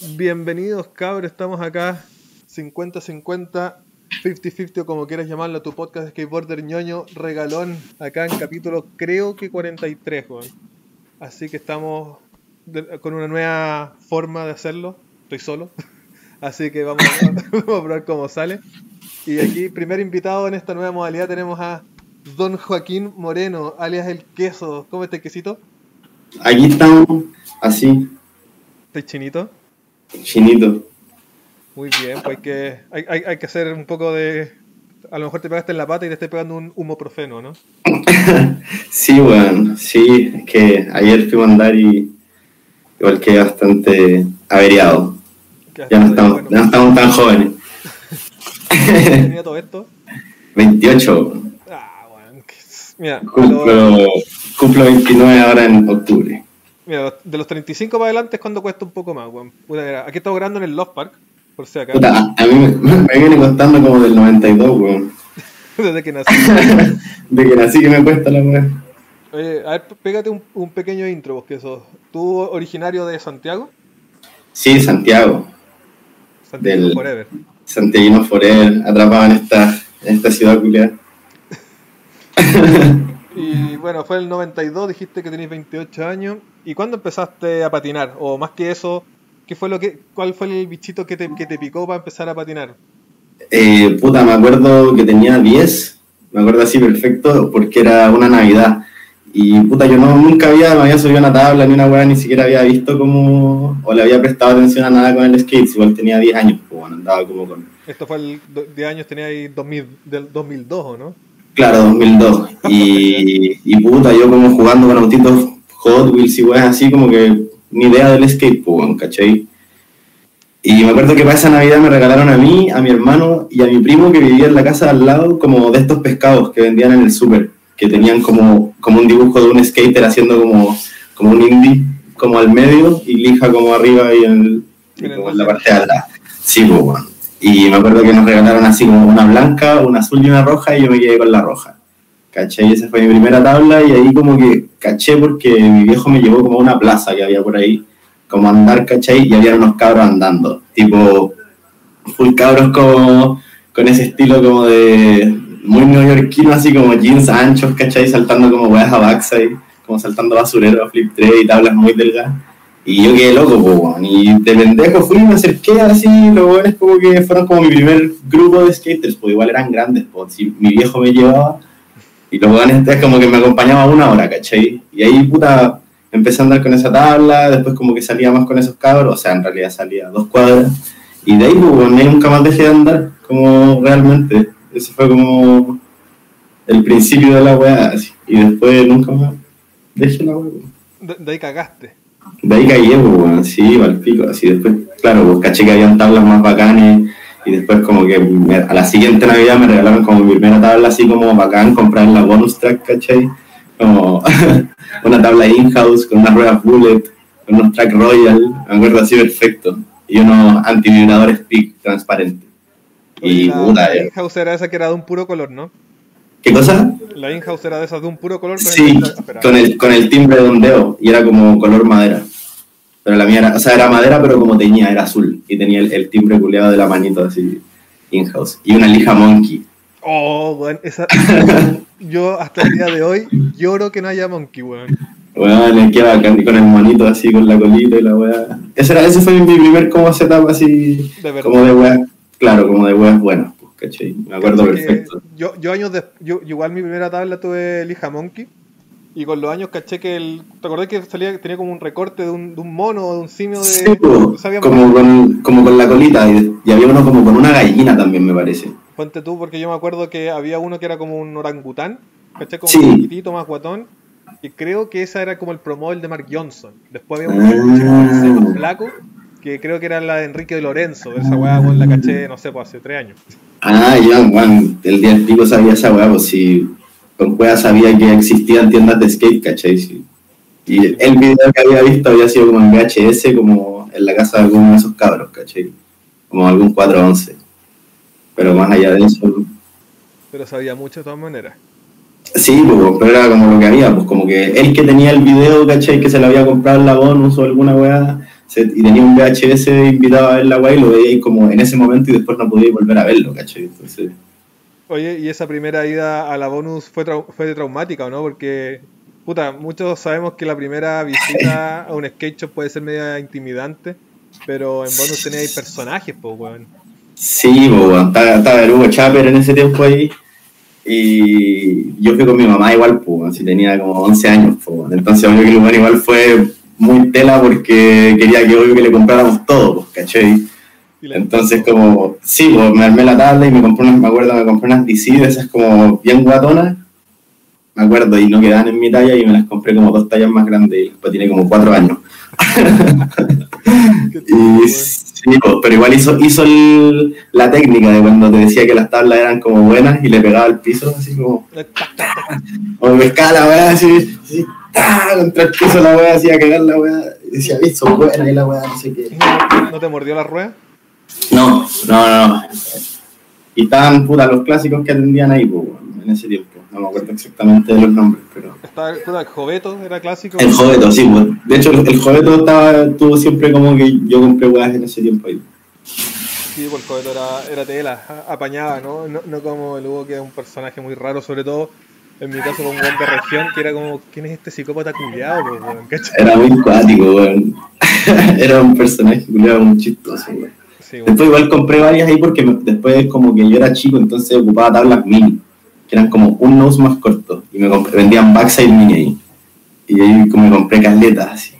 Bienvenidos, cabros. Estamos acá 50-50, 50-50 o como quieras llamarlo, tu podcast de skateboarder ñoño regalón. Acá en capítulo, creo que 43, Juan. Así que estamos de- con una nueva forma de hacerlo. Estoy solo. Así que vamos a, vamos a probar cómo sale. Y aquí, primer invitado en esta nueva modalidad, tenemos a Don Joaquín Moreno, alias El Queso. ¿Cómo está el quesito? Aquí estamos, así, ¿Estás chinito? Chinito. Muy bien, pues hay que, hay, hay, hay que hacer un poco de... A lo mejor te pegaste en la pata y te esté pegando un humoprofeno, ¿no? Sí, bueno, sí, es que ayer fui a andar y igual que bastante averiado. Ya no estamos, bueno, ya no estamos tan jóvenes. tenía todo esto. 28, weón. Ah, bueno. que- Mira, cumplo, cumplo 29 ahora en octubre. Mira, de los 35 para adelante es cuando cuesta un poco más, weón. Aquí estamos grabando en el Love Park, por si Puta, a, mí me, me viene costando como del 92, weón. desde que nací. De que nací que me cuesta la weón. Oye, a ver, pégate un, un pequeño intro, vos que sos. ¿Tú originario de Santiago? Sí, Santiago, Santiago Del- Forever. Santiaguino Forever, atrapado en esta, en esta ciudad culiada. Y bueno, fue el 92, dijiste que tenías 28 años. ¿Y cuándo empezaste a patinar? O más que eso, ¿qué fue lo que, ¿cuál fue el bichito que te, que te picó para empezar a patinar? Eh, puta, me acuerdo que tenía 10, me acuerdo así perfecto, porque era una Navidad. Y puta, yo no, nunca había, me había subido a una tabla ni una weá, ni siquiera había visto como, o le había prestado atención a nada con el skate, igual tenía 10 años, pues bueno, andaba como con, Esto fue el do- de años, tenía ahí 2000, del 2002, ¿o no? claro, 2002. Y, y puta, yo como jugando con autitos Hot Wheels y weas así, como que ni idea del skate, bueno, ¿cachai? Y me acuerdo que para esa Navidad me regalaron a mí, a mi hermano y a mi primo que vivía en la casa de al lado, como de estos pescados que vendían en el súper, que tenían como, como un dibujo de un skater haciendo como, como un indie, como al medio y lija como arriba y en, y como en la parte de atrás. Sí, pues bueno. Y me acuerdo que nos regalaron así como una blanca, una azul y una roja y yo me quedé con la roja. ¿Cachai? Esa fue mi primera tabla y ahí como que caché porque mi viejo me llevó como a una plaza que había por ahí, como andar, ¿cachai? Y había unos cabros andando, tipo full cabros como con ese estilo como de muy neoyorquino, así como jeans anchos, ¿cachai? Saltando como weas a backside, como saltando basurero a flip tray y tablas muy delgadas. Y yo quedé loco, po. Y de pendejo fui me acerqué así, los weones como que fueron como mi primer grupo de skaters, pues igual eran grandes, pues si mi viejo me llevaba y los weones es como que me acompañaba una hora, ¿cachai? Y ahí, puta, empecé a andar con esa tabla, después como que salía más con esos cabros, o sea, en realidad salía dos cuadras, y de ahí, pues, nunca más dejé de andar, como realmente. Ese fue como el principio de la weá, así. Y después nunca más dejé la weá. De, de ahí cagaste. De ahí caí, pues, weón, sí, al pico, así después, claro, pues caché que habían tablas más bacanes y después como que me- a la siguiente Navidad me regalaron como mi primera tabla así como bacán, comprar en la bonus track, ¿cachai? Como una tabla in-house con unas ruedas bullet, con unos track royal, me acuerdo así perfecto, y unos antivibradores peak transparentes. Y la, puta, la eh, in-house era esa que era de un puro color, ¿no? ¿qué cosa? La in-house era de esas de un puro color. pero Sí, con el, con el timbre de ondeo y era como color madera. Pero la mía era, o sea, era madera, pero como tenía, era azul. Y tenía el, el timbre culeado de la manito así, in-house. Y una lija monkey. Oh, weón, esa... Yo hasta el día de hoy lloro que no haya Monkey, weón. Bueno, qué bacán, con el monito así, con la colita y la weá. Ese, era, ese fue mi primer como setup así, De verdad. como de weá, claro, como de weas buenas, pues, ¿cachai? Me acuerdo perfecto. Yo, yo años de, yo, yo igual mi primera tabla tuve Lija Monkey. Y con los años caché que el. ¿Te acordás que salía, tenía como un recorte de un, de un mono o de un simio de. Sí, como, con, como con la colita, y, y había uno como con una gallina también, me parece. Ponte tú, porque yo me acuerdo que había uno que era como un orangután, ¿cachai? Como Sí. un chiquitito, más guatón. Y creo que esa era como el promodel de Mark Johnson. Después había un Ah. flaco, que creo que era la de Enrique de Lorenzo. Esa weá, weón, la caché, no sé, pues hace tres años. Ah, ya, Juan, el día del pico sabía esa weá, pues si con cueva sabía que existían tiendas de skate, ¿cachai? Sí. Y el video que había visto había sido como en VHS, como en la casa de alguno de esos cabros, ¿cachai? Como algún 411. Pero más allá de eso, Pero sabía mucho de todas maneras. Sí, pues, pero era como lo que había, pues como que él que tenía el video, ¿cachai? Que se lo había comprado en la bonus o alguna weá, y tenía un VHS invitado a ver la weá y lo veía ahí como en ese momento y después no podía volver a verlo, ¿cachai? Entonces, Oye, ¿y esa primera ida a la bonus fue, trau- fue traumática o no? Porque, puta, muchos sabemos que la primera visita a un skate shop puede ser media intimidante, pero en bonus tenéis personajes, pues, weón. sí, pues, estaba, el Hugo Chapper en ese tiempo ahí y yo fui con mi mamá igual, pues, si tenía como 11 años, pues, entonces obvio que el weón igual fue muy tela porque quería que obvio que le compráramos todo, pues, ¿cachai? Entonces, como, sí, pues me armé la tabla y me compré unas, me acuerdo, me compré unas DC esas como bien guatonas, me acuerdo, y no quedaban en mi talla y me las compré como dos tallas más grandes y después tiene como cuatro años. Y sí, pues, pero igual hizo, hizo el- la técnica de cuando te decía que las tablas eran como buenas y le pegaba al piso, así como, o me pescaba la weá así, así, contra el piso la weá, hacía cagar la weá, y decía, "Viste, son buenas y la weá, no sé qué. ¿No, no te mordió la rueda? No, no, no. Y estaban puta los clásicos que atendían ahí, pues, en ese tiempo. No me acuerdo exactamente de los nombres, pero. Estaba, puta, el Joveto era clásico. El Joveto, sí, pues. De hecho, el, Joveto estaba, tuvo siempre como que yo compré weas en ese tiempo ahí. Sí, pues el Joveto era, era tela, apañaba, ¿no? ¿no? No como el Hugo, que es un personaje muy raro, sobre todo en mi caso con un de región, que era como, ¿quién es este psicópata culiado, pues. Era muy cuático, weón. Era un personaje culiado muy chistoso, weón. Sí. Después igual compré varias ahí porque me- después como que yo era chico, entonces ocupaba tablas mini, que eran como un nose más corto. Y me compré, vendían backside mini ahí. Y ahí como me compré calletas así.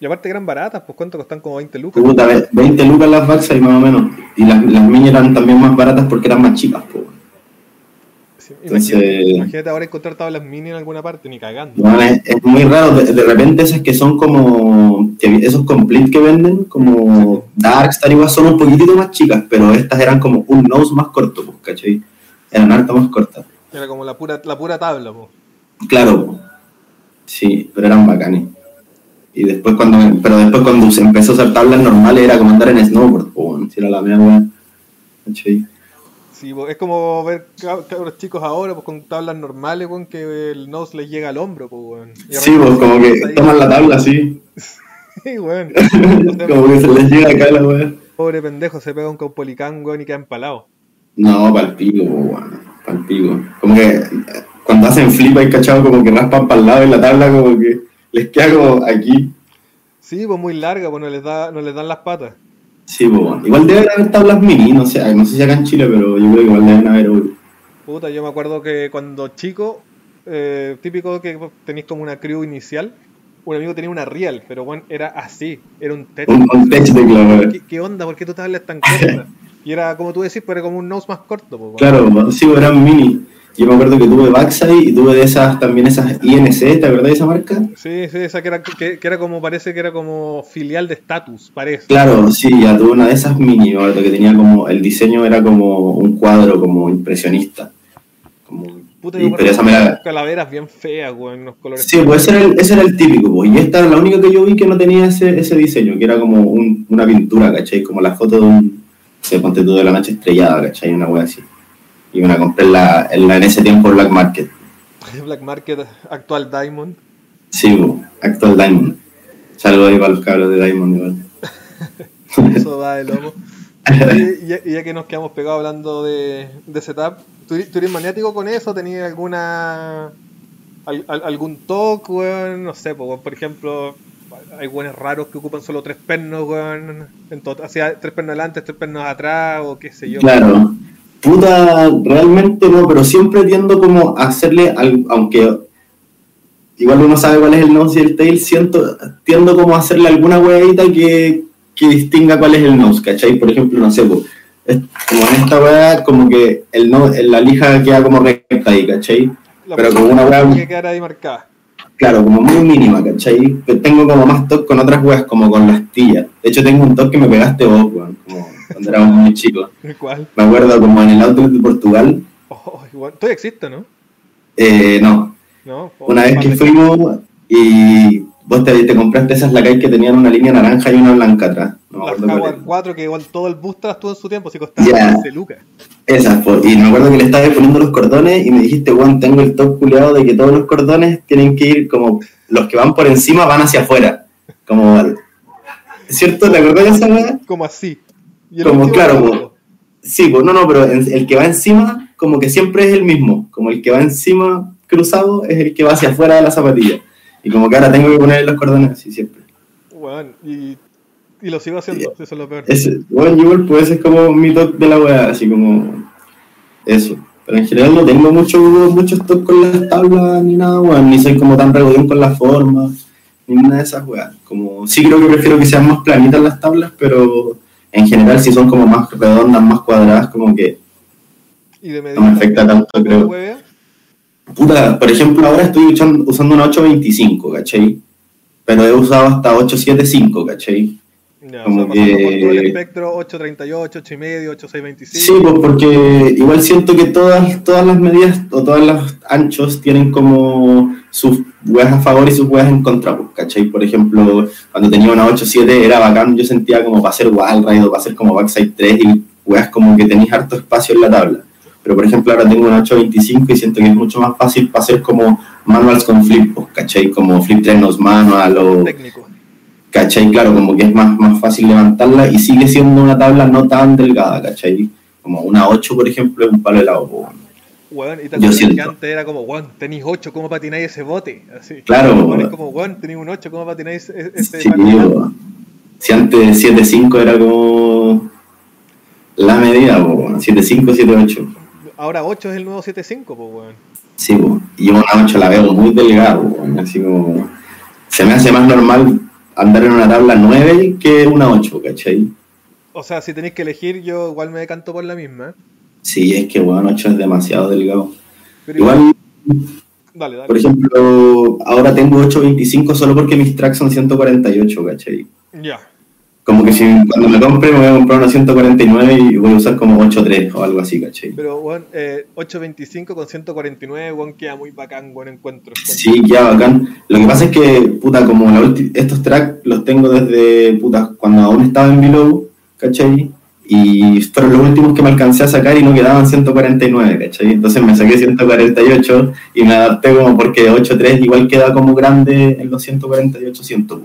Y aparte eran baratas, pues ¿cuánto costan? Como 20 lucas. Puta, ve- 20 lucas las backside más o menos. Y las, las mini eran también más baratas porque eran más chicas. Sí, Entonces- imagínate, imagínate ahora encontrar tablas mini en alguna parte, ni cagando. Bueno, es, es muy raro, de, de repente esas que son como, que esos complete que venden, como Darkstar igual son un poquitito más chicas, pero estas eran como un nose más corto, pues, ¿cachai? Eran harto más cortas. Era como la pura, la pura tabla, pues. Claro, po. sí, pero eran bacanes. Y después cuando, pero después cuando se empezó a usar tablas normales era como andar en snowboard, po, weón, si era la mía. ¿Cachai? Sí, es como ver cab- cabros chicos ahora pues, con tablas normales, weón, que el nose les llega al hombro, pues, weón. Sí, pues como que ahí. toman la tabla así, Sí, weón. como que se les llega acá la weá. Pobre pendejo, se pega un caupolicán, weón, y queda empalado. No, palpico, weón, palpico. Como que cuando hacen flip hay cachado como que raspan para el lado en la tabla, como que les queda como aquí. Sí, pues muy larga, pues no les, da, no les dan las patas. Sí, pues bueno. Igual deben haber tablas mini, no sé, no sé si acá en Chile, pero yo creo que igual deben haber, weón. Puta, yo me acuerdo que cuando chico, eh, típico que tenéis como una crew inicial, un amigo tenía una real, pero bueno, era así, era un techo. Un, un tech de clavo, ¿Qué, qué onda? ¿Por qué tu tabla es tan corta? Y era como tú decís, pero era como un nose más corto. Pues, weón. Claro, sí, eran mini. Yo me acuerdo que tuve Backside y tuve de esas también esas INC, ¿te acuerdas de esa marca? Sí, sí, esa que era, que, que era como, parece que era como filial de Status, parece. Claro, sí, ya tuve una de esas mini, me acuerdo que tenía como, el diseño era como un cuadro como impresionista. Como, Puta, yo pero esa me la, calaveras bien feas, weón, los colores. Sí, pues ese era el, ese era el típico, pues. Y esta era la única que yo vi que no tenía ese, ese diseño, que era como un- una pintura, ¿cachai? Como la foto de un, sé, ponte tú de la noche estrellada, ¿cachai? Una wea así. Y me la compré en, la, en, la- en ese tiempo Black Market. Black Market, actual Diamond. Sí, Actual Diamond. Salgo ahí para los cabros de Diamond, igual. Eso va de lomo. Y ya, que nos quedamos pegados hablando de, de setup, ¿tú, tú eres maniático con eso? ¿Tenías alguna al- al- algún toque, weón? No sé, weón, por ejemplo, hay buenos raros que ocupan solo tres pernos, weón. En tot- hacia tres pernos adelante, tres pernos atrás, o qué sé yo. Claro. Puta, realmente no, pero siempre tiendo como a hacerle, al- aunque igual uno sabe cuál es el nose y el tail, siento, tiendo como a hacerle alguna huevita que, que distinga cuál es el nose, ¿cachai? Por ejemplo, no sé, pues, es como en esta hueá, como que el no, la lija queda como recta ahí, ¿cachai? La pero con una que ahí marcada. Claro, como muy mínima, ¿cachai? Pero tengo como más toque con otras weas, como con las tillas. De hecho, tengo un toque que me pegaste vos, weón, como cuando éramos muy chicos. ¿Cuál? Me acuerdo como en el outlet de Portugal, Oh, igual. Todavía existe, ¿no? eh, no, ¿No? una vez que fuimos y vos te, te compraste esas lacay que tenían una línea naranja y una blanca atrás. No Las acuerdo cuál Jaguar era. 4, que igual todo el booster las tuvo en su tiempo, si costaba Ya. 15 lucas. Esas, pues. Y me acuerdo que le estaba poniendo los cordones y me dijiste, Juan, tengo el top culiado de que todos los cordones tienen que ir como los que van por encima van hacia afuera. Como. ¿Cierto? ¿Te acuerdas de esa? Como así. Y el Como, claro. Sí, pues no, no, pero en- el que va encima, como que siempre es el mismo. Como el que va encima cruzado es el que va hacia afuera de la zapatilla. Y como que ahora tengo que poner los cordones así siempre. Weón, y, y lo sigo haciendo, eso es lo peor. Ese, bueno, igual, pues es como mi top de la weá, así como eso. Pero en general no tengo mucho, mucho stock con las tablas ni nada, weón, ni soy como tan regodón con las formas, ni nada de esas weas. Como, sí creo que prefiero que sean más planitas las tablas, pero en general si son como más redondas, más cuadradas, como que Y de medida no me afecta tanto, ¿Cómo creo. huevea? Puta, por ejemplo, ahora estoy usando, usando una 825, ¿cachai? Pero he usado hasta 875, ¿cachai? Ya, Como o sea, pasando por todo el que- espectro 838, 8,5, 8625. Sí, pues porque igual siento que todas, todas las medidas o todos los anchos tienen como sus weas a favor y sus weas en contra, pues, ¿cachai? Por ejemplo, cuando tenía una 8.7 era bacán, yo sentía como para hacer wall ride o para hacer como backside 3 y weas como que tenéis harto espacio en la tabla. Pero por ejemplo ahora tengo una 825 y siento que es mucho más fácil para hacer como manuals con flip, pues, ¿cachai? Como flip trenos manual o... técnico. ¿Cachai? Claro, como que es más, más fácil levantarla y sigue siendo una tabla no tan delgada, ¿cachai? Como una 8, por ejemplo, es un palo helado. weón. Weón, y te Yo acuerdas que siento. antes era como, weón, tenéis 8, ¿cómo patináis ese bote? Así. Claro, es weón. como, weón, tenéis un 8, ¿cómo patináis ese, Sí, weón. Si antes 7.5 era como la medida, po, weón. 7.5, 7.8. Ahora 8 es el nuevo 7.5, pues, weón. Sí, po. y yo una 8 la veo muy delgada, po, weón. así como... Se me hace más normal andar en una tabla 9 que una 8, ¿cachai? O sea, si tenéis que elegir, yo igual me decanto por la misma. ¿eh? Sí, es que, weón, 8 es demasiado delgado. Pero igual, Igual dale, dale. Por ejemplo, ahora tengo 8.25 solo porque mis tracks son 148, ¿cachai? Ya. Como que si cuando me compre me voy a comprar una 149 y voy a usar como 8.3 o algo así, ¿cachai? Pero, weón, eh, 8.25 con 149, weón, queda muy bacán, buen encuentro. Sí, ya bacán. Lo que pasa es que, puta, como la estos tracks los tengo desde, puta, cuando aún estaba en Below, ¿cachai? Y fueron los últimos que me alcancé a sacar y no quedaban 149, ¿cachai? Entonces me saqué 148 y me adapté como porque 8.3 igual queda como grande en los 148 cientos,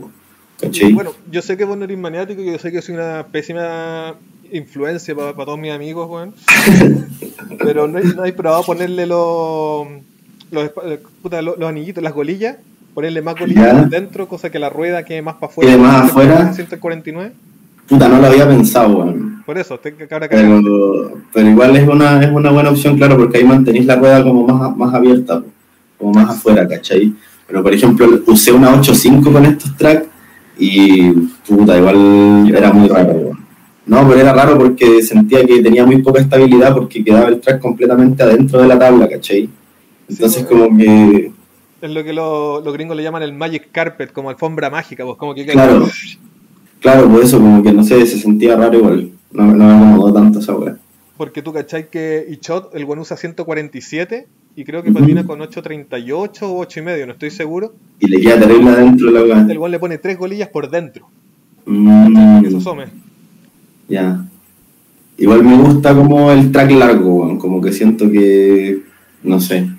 ¿cachai? Bueno, yo sé que vos no eres maniático, yo sé que soy una pésima influencia para todos mis amigos, weón. Pero no hay, no hay probado ponerle los, eh, puta, los, los anillitos, las golillas, ponerle más golillas por dentro, cosa que la rueda quede más para afuera. Quede más afuera. 149. Puta, no lo había pensado, weón. Por eso, te, que ahora Pero, pero igual es una, es una buena opción, claro, porque ahí mantenéis la rueda como más, más abierta, como más afuera, ¿cachai? Pero por ejemplo, usé una 8.5 con estos tracks y puta, igual era muy raro. No, pero era raro porque sentía que tenía muy poca estabilidad porque quedaba el track completamente adentro de la tabla, ¿cachai? Entonces Sí, como que, es lo que lo- los gringos le llaman el Magic Carpet, como alfombra mágica, pues como que claro, claro, por eso como que no sé, se sentía raro igual. No, no me acomodó tanto esa weá. Porque tú cachai que Ichot, el buen usa 147 y creo que Ujú. patina con 838 o 8,5, no estoy seguro. Y le queda terrible adentro la weá. El buen le pone tres golillas por dentro. Mm. Que some. Ya. Igual me gusta como el track largo, como que siento que, no sé.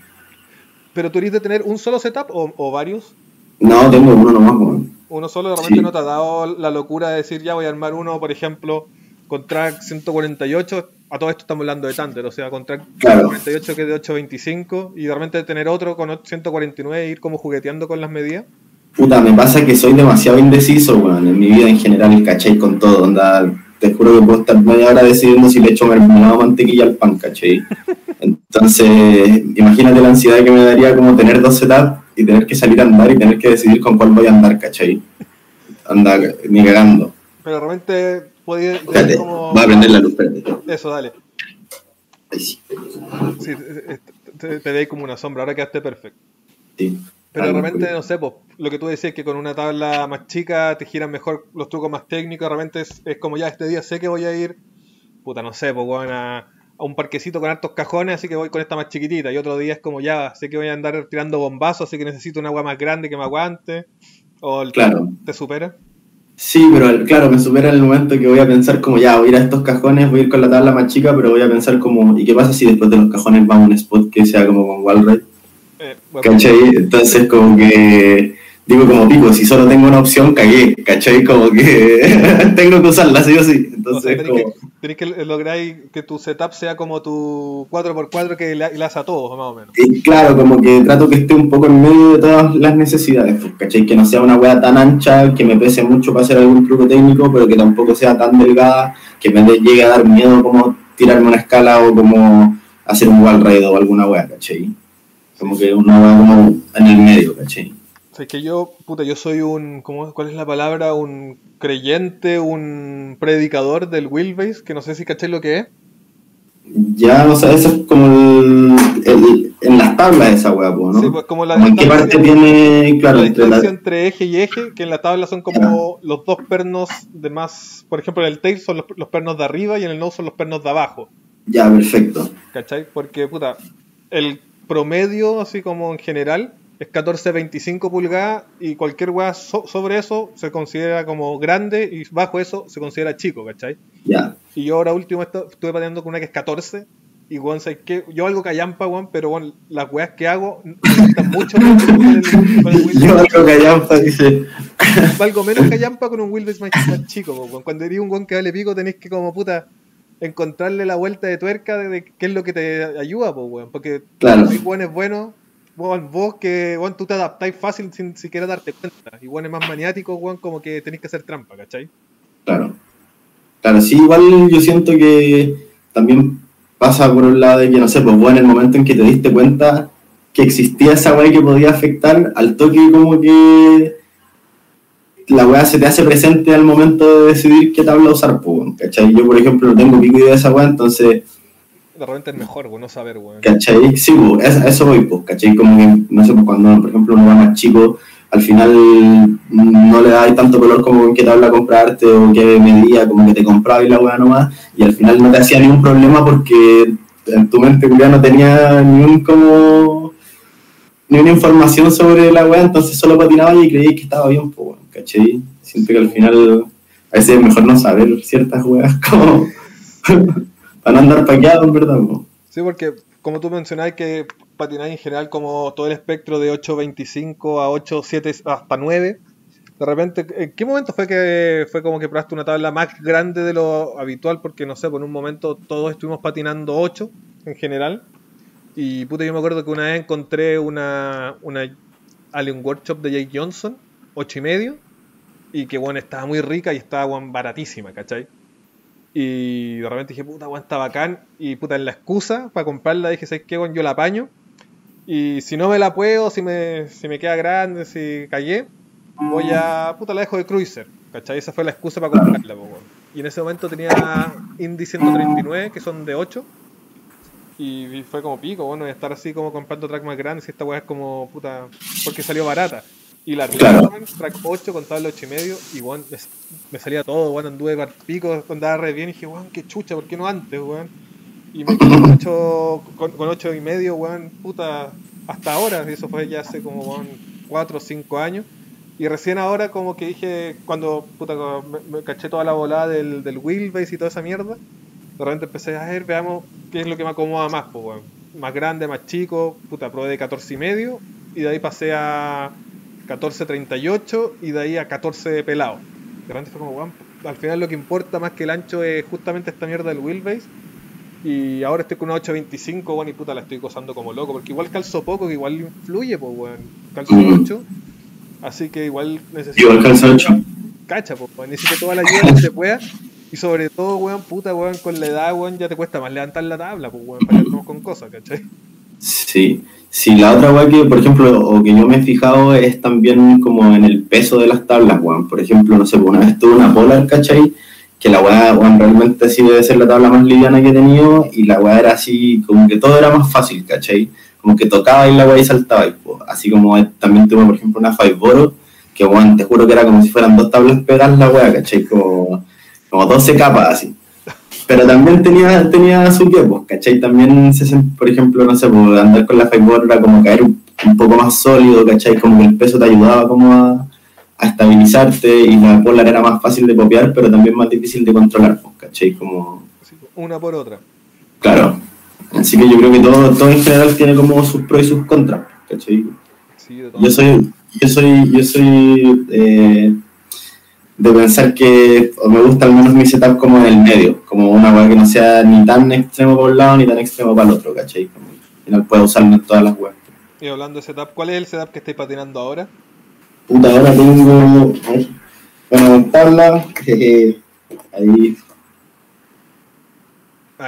Pero tú eres de tener un solo setup o, o varios. No, tengo uno nomás, weón. Uno solo de repente Sí. no te ha dado la locura de decir ya voy a armar uno, por ejemplo, con track 148. A todo esto estamos hablando de Thunder, o sea, con track Claro. 148 que es de 825 y de repente tener otro con 149 e ir como jugueteando con las medidas. Puta, me pasa que soy demasiado indeciso, weón, en mi vida en general, ¿cachai? Con todo, onda, te juro que puedo estar media hora decidiendo si le echo mermelada o mantequilla al pan, ¿cachai? Entonces, imagínate la ansiedad que me daría como tener dos setups y tener que salir a andar y tener que decidir con cuál voy a andar, ¿cachai? Anda, ni cagando. Pero de puede Espérate, como... voy a prender la luz, espérate. Eso, dale. Ahí sí. Sí, te, veis como una sombra, ahora quedaste perfecto. sí. Pero repente, curioso. no sé, pues, lo que tú decías que con una tabla más chica te giran mejor los trucos más técnicos, de repente es, es como ya este día sé que voy a ir, puta, no sé, pues, a, a un parquecito con hartos cajones, así que voy con esta más chiquitita. Y otro día es como ya, sé que voy a andar tirando bombazos, así que necesito una agua más grande que me aguante. O el Claro. te supera. Sí, pero claro, me supera el momento que voy a pensar como ya, voy a ir a estos cajones, voy a ir con la tabla más chica, pero voy a pensar como, ¿y qué pasa si después de los cajones va a un spot que sea como con Wallride? Eh, ¿Cachai? Entonces como que digo como pico, si solo tengo una opción, cagué, ¿cachai? Como que tengo que usarla, sí o sí. Entonces, o tenés, que, lograr que tu setup sea como tu 4x4 que le, a todos, más o menos. Y claro, como que trato que esté un poco en medio de todas las necesidades, pues, ¿cachai? Que no sea una wea tan ancha, que me pese mucho para hacer algún truco técnico, pero que tampoco sea tan delgada, que me llegue a dar miedo como tirarme una escala o como hacer un wall ride o alguna wea, ¿cachai? Como que una wea como en el medio, ¿cachai? Es que yo, puta, yo soy un, ¿cómo, ¿cuál es la palabra? Un creyente, un predicador del wheelbase, que no sé si caché lo que es. Ya, o sea, eso es como el, en las tablas esa weá, ¿no? Sí, pues como la ¿En qué parte tiene, claro, la entre, entre eje y eje, que en la tabla son como los dos pernos de más, por ejemplo, en el tail son los, los, pernos de arriba y en el nose son los pernos de abajo. Ya, perfecto. ¿Cachai? Porque, puta, el promedio, así como en general, es 14-25 pulgadas y cualquier weá sobre eso se considera como grande y bajo eso se considera chico, ¿cachai? Ya. Y yo ahora último estuve pateando con una que es 14 y weón, ¿sabes qué? Yo algo callampa, weón, pero bueno, las weas que hago me gustan mucho Yo algo callampa, dice. Algo menos callampa con un wheelbase más, chico, weón. Cuando eres un weón que vale pico tenés que como puta encontrarle la vuelta de tuerca de, qué es lo que te ayuda, weón. Porque claro. si weón es bueno vos que bueno, tú te adaptáis fácil sin siquiera darte cuenta. Y bueno, es más maniático, bueno, como que tenéis que hacer trampa, ¿cachai? Claro. Claro, sí, igual yo siento que también pasa por un lado de que, no sé, pues vos en el momento en que te diste cuenta que existía esa weá que podía afectar, al toque como que la weá se te hace presente al momento de decidir qué tabla usar, pues, ¿cachai? Yo, por ejemplo, no tengo pico idea de esa weá, entonces de repente es mejor, bueno, saber, weón. ¿Cachai? Sí, pues, eso voy, pues, ¿cachai? Como que, no sé, pues cuando, por ejemplo, uno va más chico, al final no le da tanto color como en qué tabla comprarte o qué medida, como que te compraba y la weá nomás, y al final no te hacía ningún problema porque en tu mente ya no tenía ni un como ni una información sobre la weá, entonces solo patinaba y creí que estaba bien, pues, ¿cachai? Siento que al final a veces es mejor no saber ciertas weas como para no andar paqueado, en verdad. Sí, porque como tú mencionabas que patináis en general como todo el espectro de 8.25 a 8.7 hasta 9. De repente, ¿en qué momento fue que fue como que probaste una tabla más grande de lo habitual? Porque no sé, por un momento todos estuvimos patinando 8 en general. Y puta, yo me acuerdo que una vez encontré una, una Alien Workshop de Jake Johnson, 8 y medio. Y que bueno, estaba muy rica y estaba baratísima, ¿cachai? Y de repente dije, puta, weón, está bacán. Y puta, en la excusa para comprarla dije, ¿sabes qué, weón? Yo la apaño. Y si no me la puedo, si me, si me queda grande, si callé, voy a. puta, la dejo de cruiser. ¿Cachai? Esa fue la excusa para comprarla. Y en ese momento tenía Indy 139, que son de 8. Y fue como pico, bueno, estar así como comprando track más grandes. Y esta weá es como, puta, porque salió barata. Y la claro. track 8 con tabla 8 y medio, y weón, me, salía todo, weón, anduve para pico, andaba re bien y dije, weón, qué chucha, ¿por qué no antes, weón? Y me quedé con 8, con, 8 y medio, weón, puta, hasta ahora, eso fue ya hace como, weón, 4 o 5 años. Y recién ahora como que dije, cuando puta, me, caché toda la volada del, del wheelbase y toda esa mierda, de repente empecé a ver, veamos qué es lo que me acomoda más, pues, weón. Más grande, más chico, puta, probé de 14 y medio, y de ahí pasé a 14.38 y de ahí a 14 pelado. De repente fue como, al final lo que importa más que el ancho es justamente esta mierda del wheelbase. Y ahora estoy con una 8.25, bueno, y puta la estoy gozando como loco, porque igual calzo poco, que igual influye, pues, weón. Calzo 8, así que igual necesito... Igual calzo 8. Cacha, pues, necesito toda la ayuda que se pueda. Y sobre todo, weón, puta, weón, con la edad, weón, ya te cuesta más levantar la tabla, pues, weón, para que con cosas, ¿cachai? Sí, Sí, la otra weá que, por ejemplo, o que yo me he fijado es también como en el peso de las tablas, weón. Por ejemplo, no sé, pues, una vez tuve una Polar, ¿cachai? Que la weá, realmente sí debe ser la tabla más liviana que he tenido y la weá era así, como que todo era más fácil, ¿cachai? Como que tocaba y la weá y saltaba. Y, pues, así como también tuve, por ejemplo, una Five Boro, que, weón, te juro que era como si fueran dos tablas pegadas la weá, ¿cachai? Como, como 12 capas así pero también tenía, tenía su tiempo, ¿cachai? También, por ejemplo, no sé, pues, andar con la Fibor era como caer un, poco más sólido, ¿cachai? Como que el peso te ayudaba como a, a estabilizarte y la Polar era más fácil de copiar, pero también más difícil de controlar, pues, ¿cachai? Como... Una por otra. Claro. Así que yo creo que todo, todo en general tiene como sus pros y sus contras, ¿cachai? Sí, de Yo soy, yo soy, yo soy eh, de pensar que o me gusta al menos mi setup como en el medio, como una weá que no sea ni tan extremo para un lado ni tan extremo para el otro, ¿cachai? Como, al final puedo usarlo en todas las weas. Y hablando de setup, ¿cuál es el setup que estáis patinando ahora? Puta, ahora tengo. ay, Bueno, tabla. jeje, ahí.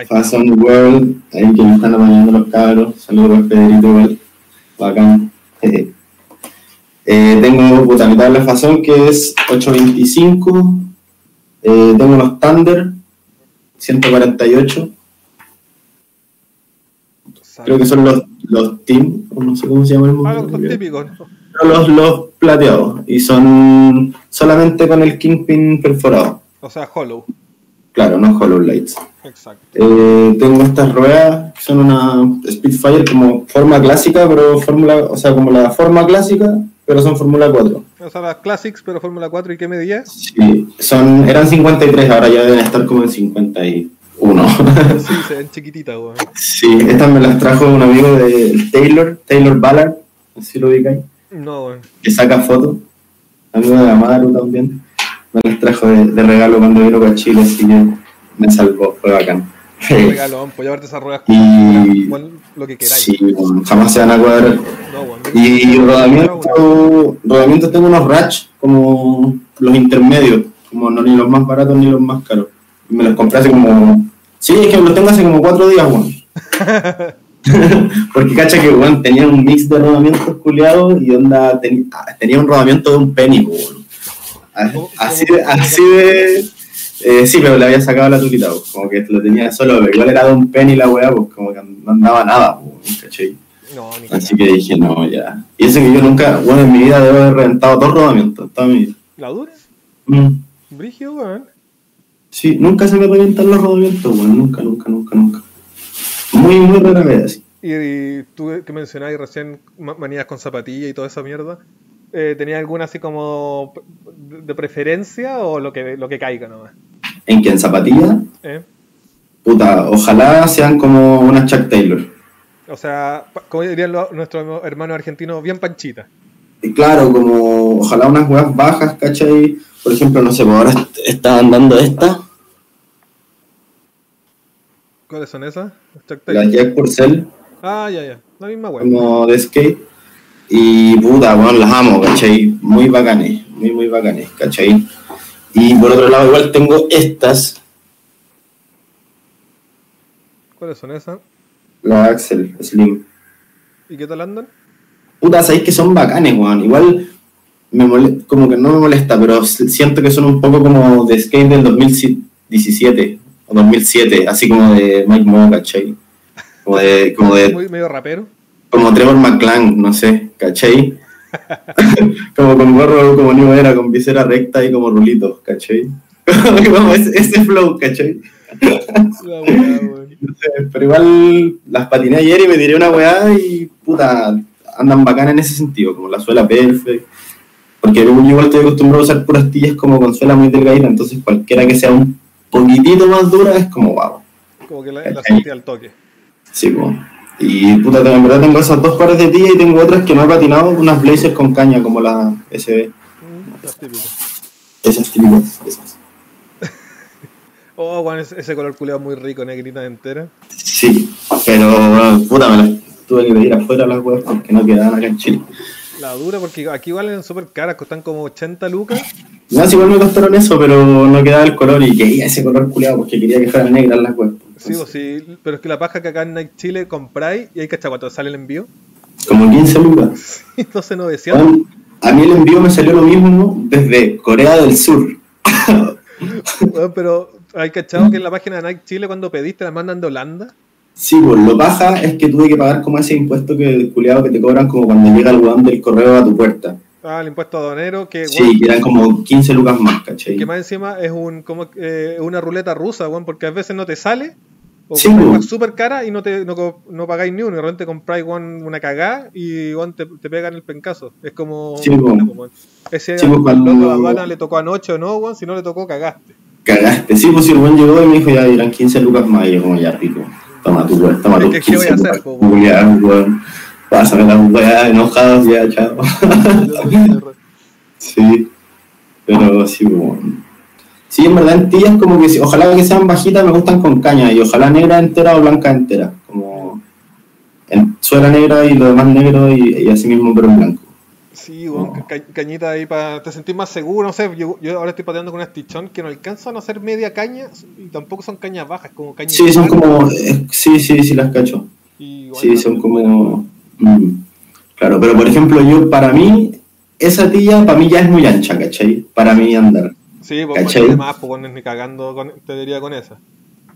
Fashion World. Ahí que me están apañando los cabros. Saludos a Pedrito igual. Bacán. jeje. Eh, tengo puta, mi tabla Fashion que es 825. Eh, tengo los Thunder 148. Creo que son los, los Team, o no sé cómo se llama el Ah, mundo. los típicos, ¿no? los, los plateados y son solamente con el Kingpin perforado. O sea, Hollow. Claro, no Hollow Lights. Exacto. Eh, tengo estas ruedas que son una Spitfire como forma clásica, pero fórmula, o sea, como la forma clásica, pero son Fórmula 4. O sea, las Classics, pero Fórmula 4, ¿y qué medía? Sí, son, eran 53, ahora ya deben estar como en 51. Sí, se ven chiquititas, weón. sí, estas me las trajo un amigo de Taylor, Taylor Ballard, si lo ubicáis. No, weón. que saca fotos, amigo de Amaru también, me las trajo de, de regalo cuando vino para Chile, así que me salvó, fue bacán. Regalón, pues llevarte esas ruedas Y- lo que queráis. Sí, bueno, jamás se van a cuadrar. No. Y rodamiento, rodamiento tengo unos ratch como los intermedios, como no ni los más baratos ni los más caros. Y me los compré hace como... Sí, es que los tengo hace como cuatro días, weón. Porque cacha que, weón, tenía un mix de rodamientos culiados y onda, teni- ah, tenía un rodamiento de un penny, weón. A- ¿Cómo- Así así de... eh, sí, pero le había sacado la tulita, weón, como que lo tenía solo, pero igual era de un penny la weá, pues como que no andaba nada, weón, ¿cachai? No, ni Así que dije, no, ya. Y eso que yo nunca, bueno, en mi vida debo haber reventado dos rodamientos, toda mi vida. ¿La dura? Mm. Brigio, weón. Sí, nunca se me revientan los rodamientos, bueno, nunca, nunca, nunca, nunca. Muy, muy rara vez, así. Y, y tú que mencionabas recién ma- manías con zapatilla y toda esa mierda, eh, ¿tenías alguna así como de preferencia o lo que, lo que caiga nomás? En que en zapatilla, ¿Eh? puta, ojalá sean como una Chuck Taylor. O sea, como dirían nuestros hermanos argentinos, bien panchita. Y claro, como ojalá unas huevas bajas, ¿cachai? Por ejemplo, no sé, pues ahora est- estaban dando esta, ¿Cuáles son esas? Chuck la Taylor. Jack Purcell, Ah, ya, ya. La misma weá. como de skate. Y puta, bueno, las amo, ¿cachai? Muy bacanes, muy, muy bacanes, ¿cachai? Y por otro lado, igual tengo estas, ¿Cuáles son esas? la Axel Slim. ¿Y qué tal andan? Puta, sabéis que son bacanes, weón. Igual, me como que no me molesta, pero siento que son un poco como de skate del 2017 o 2007, así como de Mike Moe, ¿cachai? Como de, como de Muy medio rapero. Como Trevor McClan, no sé, ¿cachai? como con gorro como New Era, con visera recta y como rulitos, ¿cachai? como ese, ese flow, ¿cachai? La weá, weón. No sé, pero igual las patiné ayer y me tiré una weá y puta, andan bacanas en ese sentido, como la suela perfect. Porque yo igual estoy acostumbrado a usar puras tillas como con suela muy delgadita, entonces cualquiera que sea un poquitito más dura es como wow. Como que la, la al toque. Sí, como. Y puta, en verdad tengo esas dos pares de tillas y tengo otras que no he patinado, unas blazers con caña como la SB. Las típicas. Esas típicas, esas. Oh, weón, ese, color culeado muy rico, negrita entera. Sí, pero puta, me las tuve que pedir afuera las weas porque no quedaban acá en Chile. La dura, porque aquí valen súper caras, costan como 80 lucas. No, si igual me costaron eso, pero no quedaba el color y quería ese color culiado porque quería que fueran negras las webs. Sí, o sí, pero es que la paja que acá en Nike Chile compráis y hay que cuánto sale el envío. Como 15 lucas. Entonces 900. Weón, A mí el envío me salió lo mismo desde Corea del Sur. Pero hay cachado que en la página de Nike Chile cuando pediste la mandan de Holanda. Sí, pues lo baja es que tuve que pagar como ese impuesto que culiado que te cobran como cuando llega el weón del correo a tu puerta. Ah, el impuesto aduanero, que, Sí, que eran como 15 lucas más, ¿cachai? que más encima es un como eh, una ruleta rusa, porque a veces no te sale O Sí, compráis súper cara y no, te, no, no pagáis ni uno. Y de repente compráis weón, una cagá y weón, te, te pegan el pencazo. Es como. Sí, weón. Ese Sí, cuando- aduana le tocó anoche o no, weón. Si no le tocó, cagaste. Cagaste. Sí, pues si el buen llegó y me dijo, ya eran 15 lucas más. Y yo, como ya rico. Toma tu weón, toma Es tus que, ¿qué voy a 15 hacer, weón? Weón. Pásame las weas enojadas, ya, chao. Sí, pero sí, bueno. Sí, en verdad en tías como que ojalá que sean bajitas me gustan con caña y ojalá negra entera o blanca entera, como en suela negra y lo demás negro y, y así mismo pero en blanco. Sí, weón, No. ca- cañita ahí para te sentir más seguro, no sé, yo, yo ahora estoy pateando con una stichón que no alcanzan a ser media caña y tampoco son cañas bajas, como cañas Sí, son como, eh, sí, sí, sí las cacho. Y, Sí, son como, mm, claro, pero por ejemplo yo, para mí, esa tía para mí ya es muy ancha, ¿cachai? Para mí andar. Sí, pues además, pues ni cagando con, te diría con esa.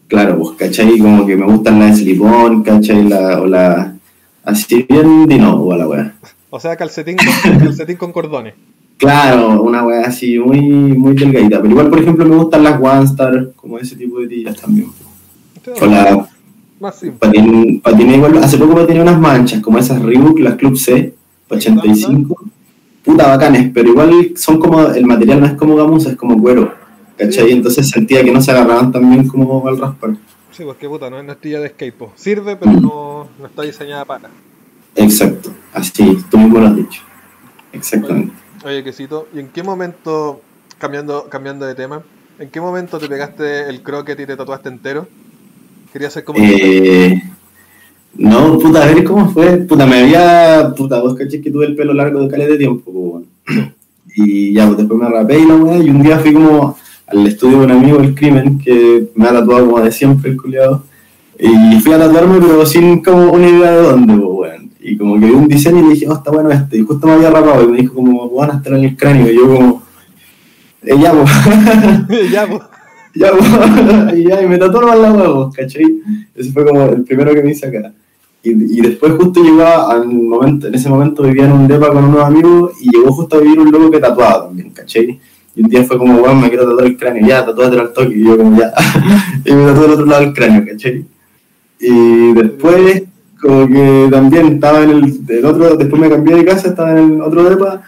Claro, pues, ¿cachai? Como que me gustan las de slip-on, ¿cachai? La, o la, así bien dino, la wea. O sea, calcetín con, calcetín con cordones. Claro, una weá así muy, muy delgadita. Pero igual, por ejemplo, me gustan las One Star, como ese tipo de tiras también. O la Más simple. patin, patiné igual, hace poco patiné unas manchas, como esas Reebok, las Club C, 85. Puta bacanes, pero igual son como, el material no es como gamuza, es como cuero. ¿Cachai? Sí. Entonces sentía que no se agarraban tan bien como al raspar. Sí, porque puta, no es una astilla de skate, po. Sirve, pero no, no está diseñada para. Exacto, así, tú mismo lo has dicho. Exactamente. Oye, quesito, ¿y en qué momento, cambiando, cambiando de tema, en qué momento te pegaste el croquet y te tatuaste entero? Quería ser como. Eh, no, puta, a ver cómo fue. Puta, me había. Puta, vos caché que tuve el pelo largo de caleta de tiempo, pues, bueno. Y ya, pues después me rapé y la weá. Y un día fui como al estudio de un amigo del crimen que me ha tatuado como de siempre, el culiado. Y fui a tatuarme, pero sin como una idea de dónde, pues, weón. Y como que vi un diseño y dije, oh, está bueno este. Y justo me había rapado y me dijo, como, bueno, estar en el cráneo. Y yo, como, eh, ya, pues. ya, pues. Ya, y ya, y me tatuó nomás la huevos, ¿cachai? Ese fue como el primero que me hice acá. Y, y después justo llegó al momento, en ese momento vivía en un depa con unos amigos y llegó justo a vivir un loco que tatuaba también, ¿cachai? Y un día fue como, weón, me quiero tatuar el cráneo, ya, tatuate al toque, y yo como, ya, y me tatué al otro lado del cráneo, ¿cachai? Y después, como que también estaba en el, el otro, después me cambié de casa, estaba en el otro depa,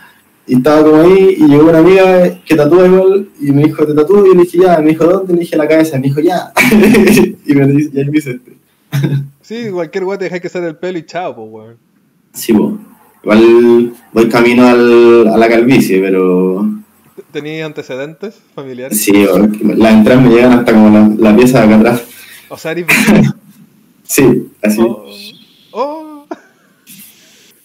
y estaba como ahí, y llegó una amiga que tatúa igual, y me dijo, ¿te tatúo? Y le dije, ya, me dijo, ¿dónde? Le dije, la cabeza, me dijo, ya. y me y ahí me hice este. Sí, cualquier weá te dejáis que hacer el pelo y chao, pues, weón. Sí, po. Igual voy camino al, a la calvicie, pero ¿Tenías antecedentes familiares? sí, las entradas me llegan hasta como la, la pieza de acá atrás. O sea, eres. Sí, así. Oh, oh.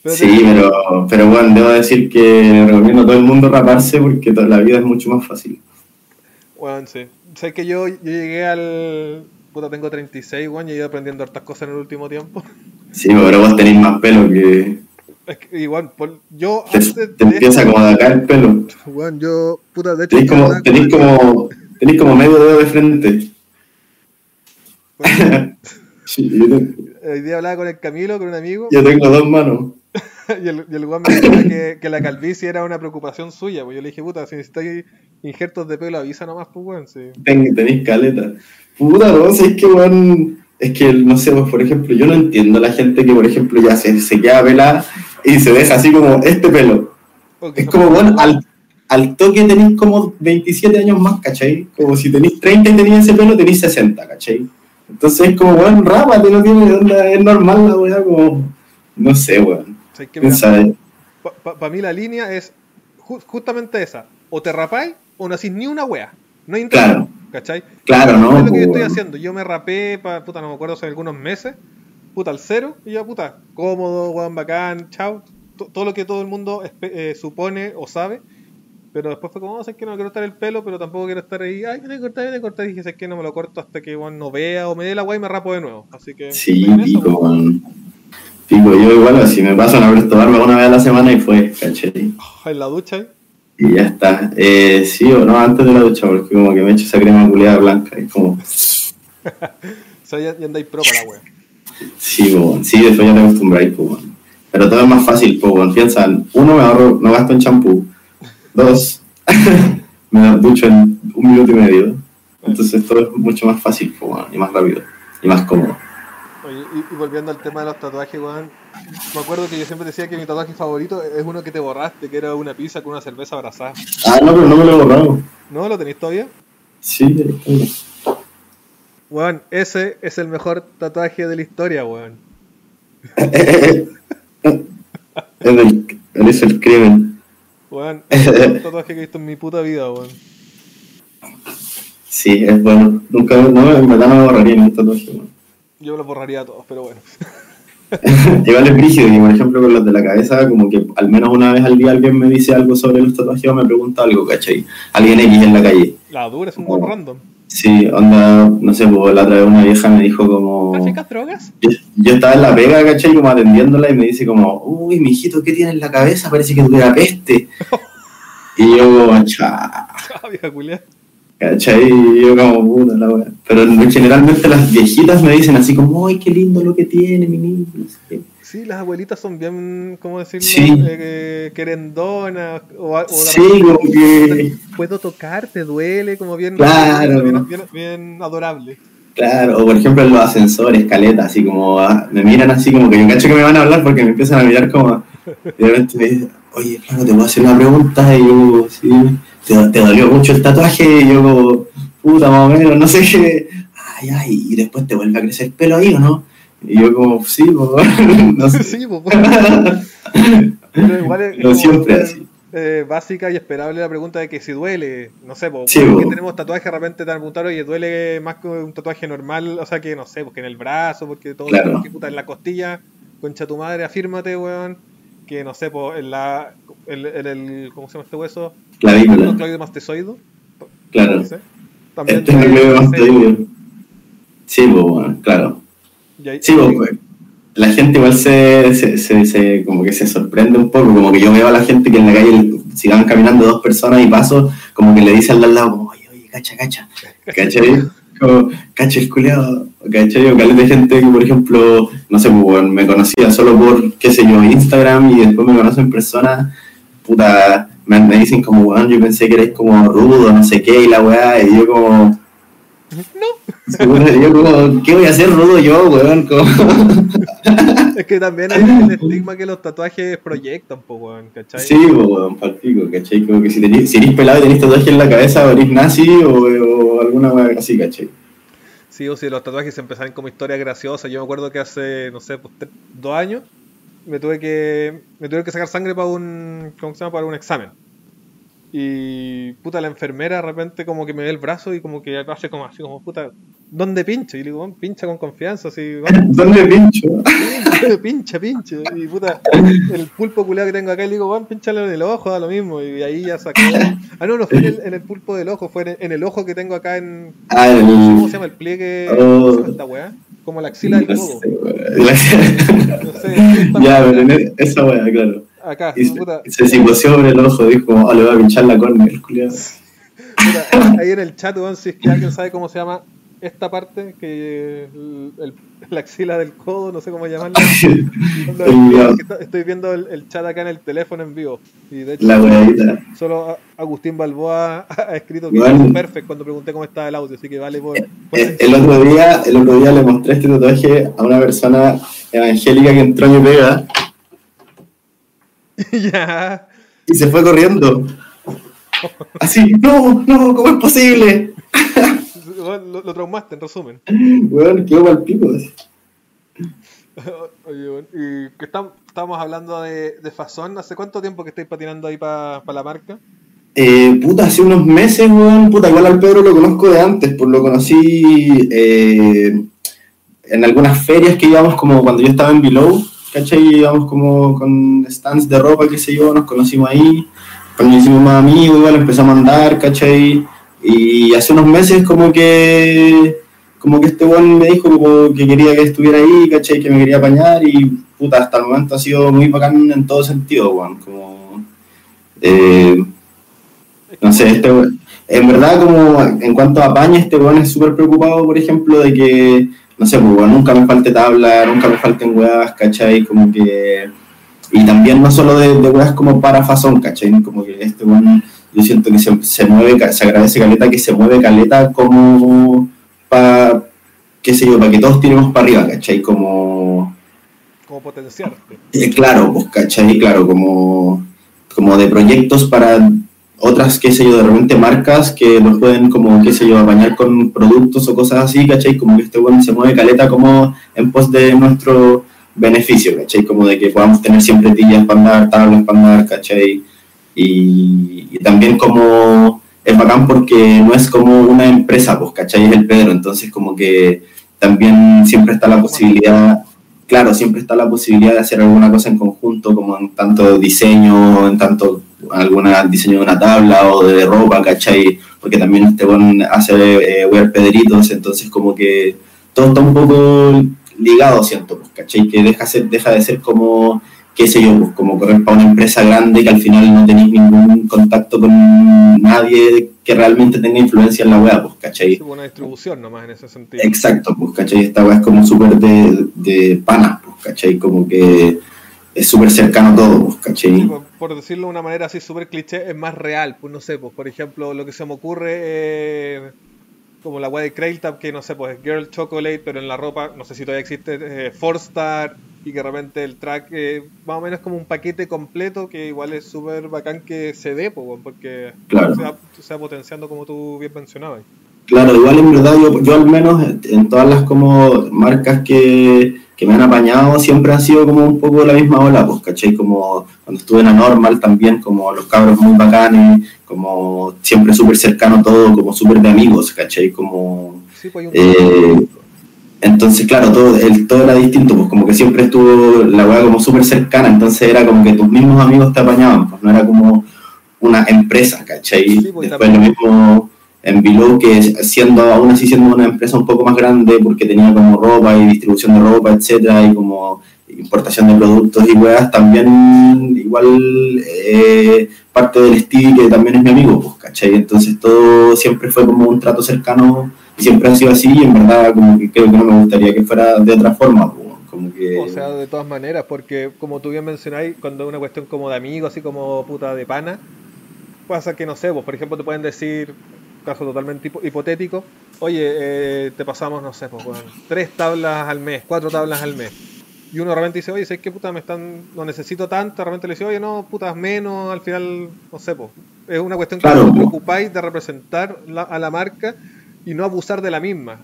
Pero Sí, te- pero, pero bueno, debo decir que recomiendo a todo el mundo raparse porque la vida es mucho más fácil. Weón, sí. Sé que yo, yo llegué al. Puta, tengo 36, weón, y he ido aprendiendo hartas cosas en el último tiempo. Sí, pero vos tenéis más pelo que. Es que igual, por- yo Te, antes te empieza como de acá el pelo. Weón, yo, puta, de hecho. Tenéis como, como, tenéis como medio dedo de frente. yo, te- Hoy día hablaba con el Camilo, con un amigo, yo tengo dos manos. y el, y el weón me decía que, que la calvicie era una preocupación suya. Pues yo le dije, puta, si necesitáis injertos de pelo, avisa nomás, pues, weón, sí. Ten- tenéis caleta. Puta, no, si es que, weón, es que, no sé, pues, por ejemplo, yo no entiendo a la gente que, por ejemplo, ya se, se queda pelada y se deja así como este pelo. O que Es como, bueno, al, al toque tenéis como 27 años más, ¿cachai? Como si tenéis 30 y tenéis ese pelo, tenéis 60, ¿cachai? Entonces es como, weón, rápate, no tiene onda, es normal la weá, como, no sé, weón. ¿sabes qué? Mira, ¿Quién sabe? Para mí la línea es ju- justamente esa. O te rapáis o no hacís ni una wea. No hay Claro. ¿Cachai? Claro, ¿no? es lo que yo Pues, estoy haciendo. Yo me rapé, pa, puta, no me acuerdo, hace algunos meses. Puta, al cero. Y ya, puta, cómodo, weón, bacán, chao. To- Todo lo que todo el mundo eh, supone o sabe. Pero después fue como, no sé que no me quiero cortar el pelo, pero tampoco quiero estar ahí. Ay, me cortar, me cortar. Y dije, sé que no me lo corto hasta que weón, no vea o me dé la weá y me rapo de nuevo. Así que. Sí, pico, weón. Pico, yo igual así me paso a Presto Barba una vez a la semana y fue, ¿cachai? En la ducha, ¿eh? Y ya está. Eh, sí o no, antes de la ducha, porque como que me echo esa crema culiada blanca y como, O sea, ya, ya andáis pro para la wea. sí, weón. sí, después ya te acostumbráis, pues. Pero todo es más fácil, pues, weón. Piensa, uno, me ahorro, no gasto en champú. Dos, me ducho en un minuto y medio. Entonces todo es mucho más fácil, pues, y más rápido. y más cómodo. Oye, y, y volviendo al tema de los tatuajes, weón. Me acuerdo que yo siempre decía que mi tatuaje favorito es uno que te borraste, que era una pizza con una cerveza abrazada. Ah, no, pero no me lo he borrado. ¿No lo tenéis todavía? Sí, tengo. Weón, ese es el mejor tatuaje de la historia, weón. Es el, él es el crimen. Weón, es el mejor tatuaje que he visto en mi puta vida, weón. Sí, es bueno. Nunca, no, en verdad no me borraría un tatuaje, weón. Yo los borraría a todos, pero bueno. Igual es brígido, y por ejemplo con los de la cabeza, como que al menos una vez al día alguien me dice algo sobre los tatuajes o me pregunta algo, ¿cachai? Alguien X en la calle. La dura es un buen random. Sí, onda, no sé, pues la otra vez una vieja me dijo como... ¿Traficas drogas? Yo, yo estaba en la pega, ¿cachai? Como atendiéndola y me dice como, uy, mijito, ¿qué tiene en la cabeza? Parece que tuviera peste. y yo como, cha, Ah. ¿Cachai? Y yo como, puta la wea. Pero generalmente las viejitas me dicen así como, uy, qué lindo lo que tiene, mi niño. Sí, las abuelitas son bien, ¿cómo decirlo? Sí. Eh, querendonas. O, o Sí, como que... Puedo tocar, te duele, como bien, Claro. bien, bien, bien adorable. Claro, o por ejemplo en los ascensores, escaletas, así como ah, me miran así como que yo cacho que me van a hablar porque me empiezan a mirar como de repente me dicen, oye, claro, te voy a hacer una pregunta y yo, sí, te, te dolió mucho el tatuaje y yo como, puta, más o menos, no sé qué, ay, ay, y después te vuelve a crecer el pelo ahí o no? Y yo como, sí, no sé. Sí, pero igual es como, siempre eh, así. eh, básica y esperable la pregunta de que si duele, no sé, Sí, porque po. tenemos tatuajes de repente te van a preguntar, oye, duele más que un tatuaje normal, o sea que no sé, porque en el brazo, porque todo, Claro. porque, puta, en la costilla, concha tu madre, afírmate, weón, que no sé, pues, en la, en, en el, ¿cómo se llama este hueso? Clavícula, Cloide mastoidoide, claro. sé. También Este es el tibio. Sí, pues, bueno, claro. ahí- Sí, pues, pues, la gente igual se, se, se, se- como que se sorprende un poco, como que yo veo a la gente que en la calle, si van caminando dos personas y paso, como que le dice al lado, como, oye, oye, cacha, cacha, ¿cachai? Como, cacha el culeado, ¿cachai? O de gente que, por ejemplo, no sé, pues, me conocía solo por, qué sé yo, Instagram y después me conocen en persona, puta, me, me dicen como, weón, yo pensé que eres como rudo, no sé qué, y la weá, y yo como... No. Yo como, ¿qué voy a hacer rudo yo, weón? Es que también hay el estigma que los tatuajes proyectan, pues, weón, ¿cachai? Sí, po, weón, palpico, ¿cachai? Como que si, tenés, si eres pelado y tenés tatuaje en la cabeza, o eres nazi o, o alguna weá así, ¿cachai? Sí, o si los tatuajes empezaron como historias graciosas. Yo me acuerdo que hace, no sé, pues, tre- dos años me tuve que me tuve que sacar sangre para un ¿cómo se llama? para un examen. Y puta la enfermera de repente como que me ve el brazo y como que hace como así como puta, ¿dónde pincho? Y le digo, "Weón, pincha con confianza, así, "Weón, ¿Dónde pincho? pincha, pincha. Y puta, el pulpo culiado que tengo acá, y le digo, van, pinchalo en el ojo, da lo mismo. Y ahí ya sacó. Ah, no, no fue en el, en el pulpo del ojo, fue en el, en el ojo que tengo acá en. Ah, el... ¿Cómo se llama el pliegue? Oh. ¿Cómo se llama esta weá? Como la axila del No codo. sé, weón. No sé. ya, pero en e- esa weá, claro. Acá, Y se, puta, se psicoció sobre el ojo, dijo, oh, le voy a pinchar la córnea, el culiado. ahí en el chat, weón, si es que alguien sabe cómo se llama esta parte, que el, el- la axila del codo, no sé cómo llamarla. Estoy- viendo el, el chat acá en el teléfono en vivo. Y de hecho, La weadita. Solo Agustín Balboa ha escrito que Bueno. es perfecto cuando pregunté cómo estaba el audio, así que vale por. por Eh, El otro, día, el otro día le mostré este tatuaje a una persona evangélica que entró a mi pega ya. y se fue corriendo. Así, no, no, ¿cómo es posible? Lo, lo traumaste, en resumen. Weón, quedó mal pico. así. Oye, bueno, y que estam- estamos hablando de, de Fazón. ¿Hace cuánto tiempo que estáis patinando ahí para la marca? Eh, puta, hace unos meses, weón, puta, igual al Pedro lo conozco de antes, pues lo conocí eh, en algunas ferias que íbamos como cuando yo estaba en Below, ¿cachai? Íbamos como con stands de ropa, qué sé yo, nos conocimos ahí, cuando nos hicimos más amigos, igual empezamos a andar, ¿cachai? Y hace unos meses como que como que este weón me dijo que quería que estuviera ahí, ¿cachai? Que me quería apañar y puta, hasta el momento ha sido muy bacán en todo sentido, weón, como... Eh, no sé, este en verdad como en cuanto a apaña, este weón es súper preocupado, por ejemplo, de que, no sé, pues nunca me falte tabla, nunca me falten weas, ¿cachai? Como que... Y también no solo de, de weas como para fazón, ¿cachai? Como que este weón, yo siento que se, se mueve, se agradece caleta, que se mueve caleta como para qué sé yo, para que todos tiremos para arriba, ¿cachai? Como... Como potenciarte. Eh, claro, pues, ¿cachai? Claro, como, como de proyectos para otras, qué sé yo, de repente marcas que nos pueden como, qué sé yo, apañar con productos o cosas así, ¿cachai? Como que este bueno se mueve caleta como en pos de nuestro beneficio, ¿cachai? Como de que podamos tener siempre tillas para andar, tablas para andar, ¿cachai? Y, y, también como es bacán porque no es como una empresa, pues, ¿cachai? Es el Pedro, entonces como que también siempre está la posibilidad, claro, siempre está la posibilidad de hacer alguna cosa en conjunto, como en tanto diseño, en tanto alguna diseño de una tabla o de ropa, ¿cachai? Porque también este buen hace eh, wear pederitos, entonces como que todo está un poco ligado, siento, pues, ¿cachai? Que deja, ser, deja de ser como, qué sé yo, pues, como correr para una empresa grande que al final no tenéis ningún contacto con nadie que realmente tenga influencia en la web, pues, ¿cachai? Sí, una distribución nomás en ese sentido. Exacto, pues, ¿cachai? Esta web es como súper de, de panas, pues, ¿cachai? Como que es súper cercano todo, pues, ¿cachai? Sí, por, por, decirlo de una manera así súper cliché, es más real, pues no sé, pues por ejemplo, lo que se me ocurre eh, como la web de Crailtab, que no sé, pues Girl Chocolate, pero en la ropa, no sé si todavía existe, eh, Four Star, y que de repente el track eh, más o menos como un paquete completo que igual es súper bacán que se dé, pues, porque claro. se, va, se, va, potenciando como tú bien mencionabas. Claro, igual en verdad yo, yo al menos en todas las como marcas que, que me han apañado siempre han sido como un poco la misma ola, pues, ¿cachai? Como cuando estuve en Anormal también, como los cabros muy bacanes, como siempre súper cercano todo, como súper de amigos, ¿cachai? Como... Sí, pues eh, entonces, claro, todo, el, todo era distinto, pues como que siempre estuvo la weá como súper cercana, entonces era como que tus mismos amigos te apañaban, pues no era como una empresa, ¿cachai? Sí, pues, Después lo mismo en Below, que siendo aún así siendo una empresa un poco más grande, porque tenía como ropa y distribución de ropa, etcétera, y como importación de productos y weas, también igual eh, parte del Steve, que también es mi amigo, pues, ¿cachai? Entonces todo siempre fue como un trato cercano, y siempre ha sido así, y en verdad como que creo que no me gustaría que fuera de otra forma, pues, como que... O sea, de todas maneras, porque como tú bien mencionáis, cuando es una cuestión como de amigo, así como puta de pana, pasa que no sé, vos, por ejemplo, te pueden decir, caso totalmente hipotético, oye, eh, te pasamos, no sé, pues, bueno, tres tablas al mes, cuatro tablas al mes. Y uno realmente dice, oye, ¿sabes qué puta? Me están, no necesito tanto. Realmente le dice, oye, no, putas menos. Al final, no sé, pues. Es una cuestión que Claro, os preocupáis de representar la- a la marca y no abusar de la misma.